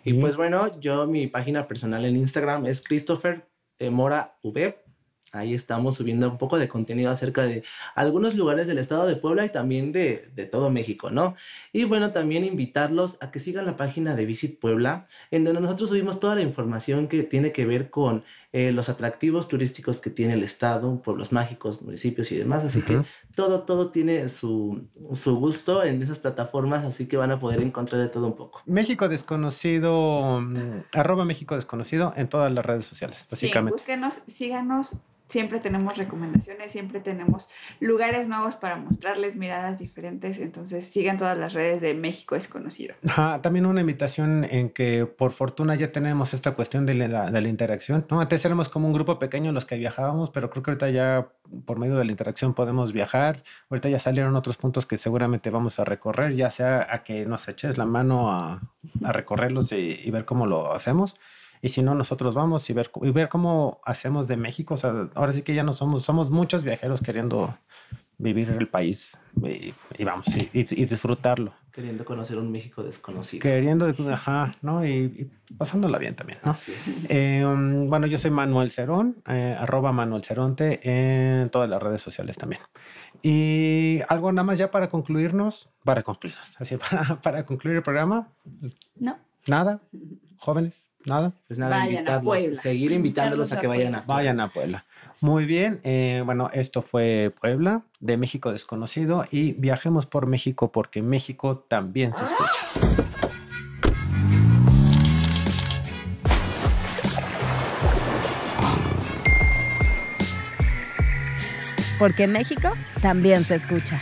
Y, pues bueno, yo mi página personal en Instagram es Christopher eh, Mora V Ahí estamos subiendo un poco de contenido acerca de algunos lugares del estado de Puebla y también de, de, todo México, ¿no? Y bueno, también invitarlos a que sigan la página de Visit Puebla, en donde nosotros subimos toda la información que tiene que ver con eh, los atractivos turísticos que tiene el estado, pueblos mágicos, municipios y demás. Así que todo, todo tiene su, su gusto en esas plataformas, así que van a poder encontrar de todo un poco. México Desconocido, mm, arroba México Desconocido en todas las redes sociales, básicamente. Sí, búsquenos, síganos siempre tenemos recomendaciones, siempre tenemos lugares nuevos para mostrarles miradas diferentes, entonces sigan todas las redes de México Desconocido. también una invitación en que por fortuna ya tenemos esta cuestión de la, de la, interacción, ¿no? Antes éramos como un grupo pequeño los que viajábamos, pero creo que ahorita ya por medio de la interacción podemos viajar, ahorita ya salieron otros puntos que seguramente vamos a recorrer, ya sea a que nos eches la mano a, recorrerlos y ver cómo lo hacemos y si no, nosotros vamos y ver, y ver cómo hacemos de México. O sea, ahora sí que ya no somos, somos muchos viajeros queriendo vivir el país y, vamos, y, disfrutarlo. Queriendo conocer un México desconocido. Queriendo, ajá, ¿no? Y, pasándola bien también, ¿no? Así es. Eh, um, bueno, yo soy Manuel Cerón, eh, arroba Manuel Ceronte en todas las redes sociales también. Y algo nada más ya para concluirnos, para concluirnos, así para, para concluir el programa. No. Nada, jóvenes. Nada. Pues nada, invitarlos, seguir invitándolos a que vayan a Puebla. Vayan a Puebla. Muy bien, eh, bueno, esto fue Puebla, de México desconocido, y viajemos por México porque México también se escucha. Porque México también se escucha.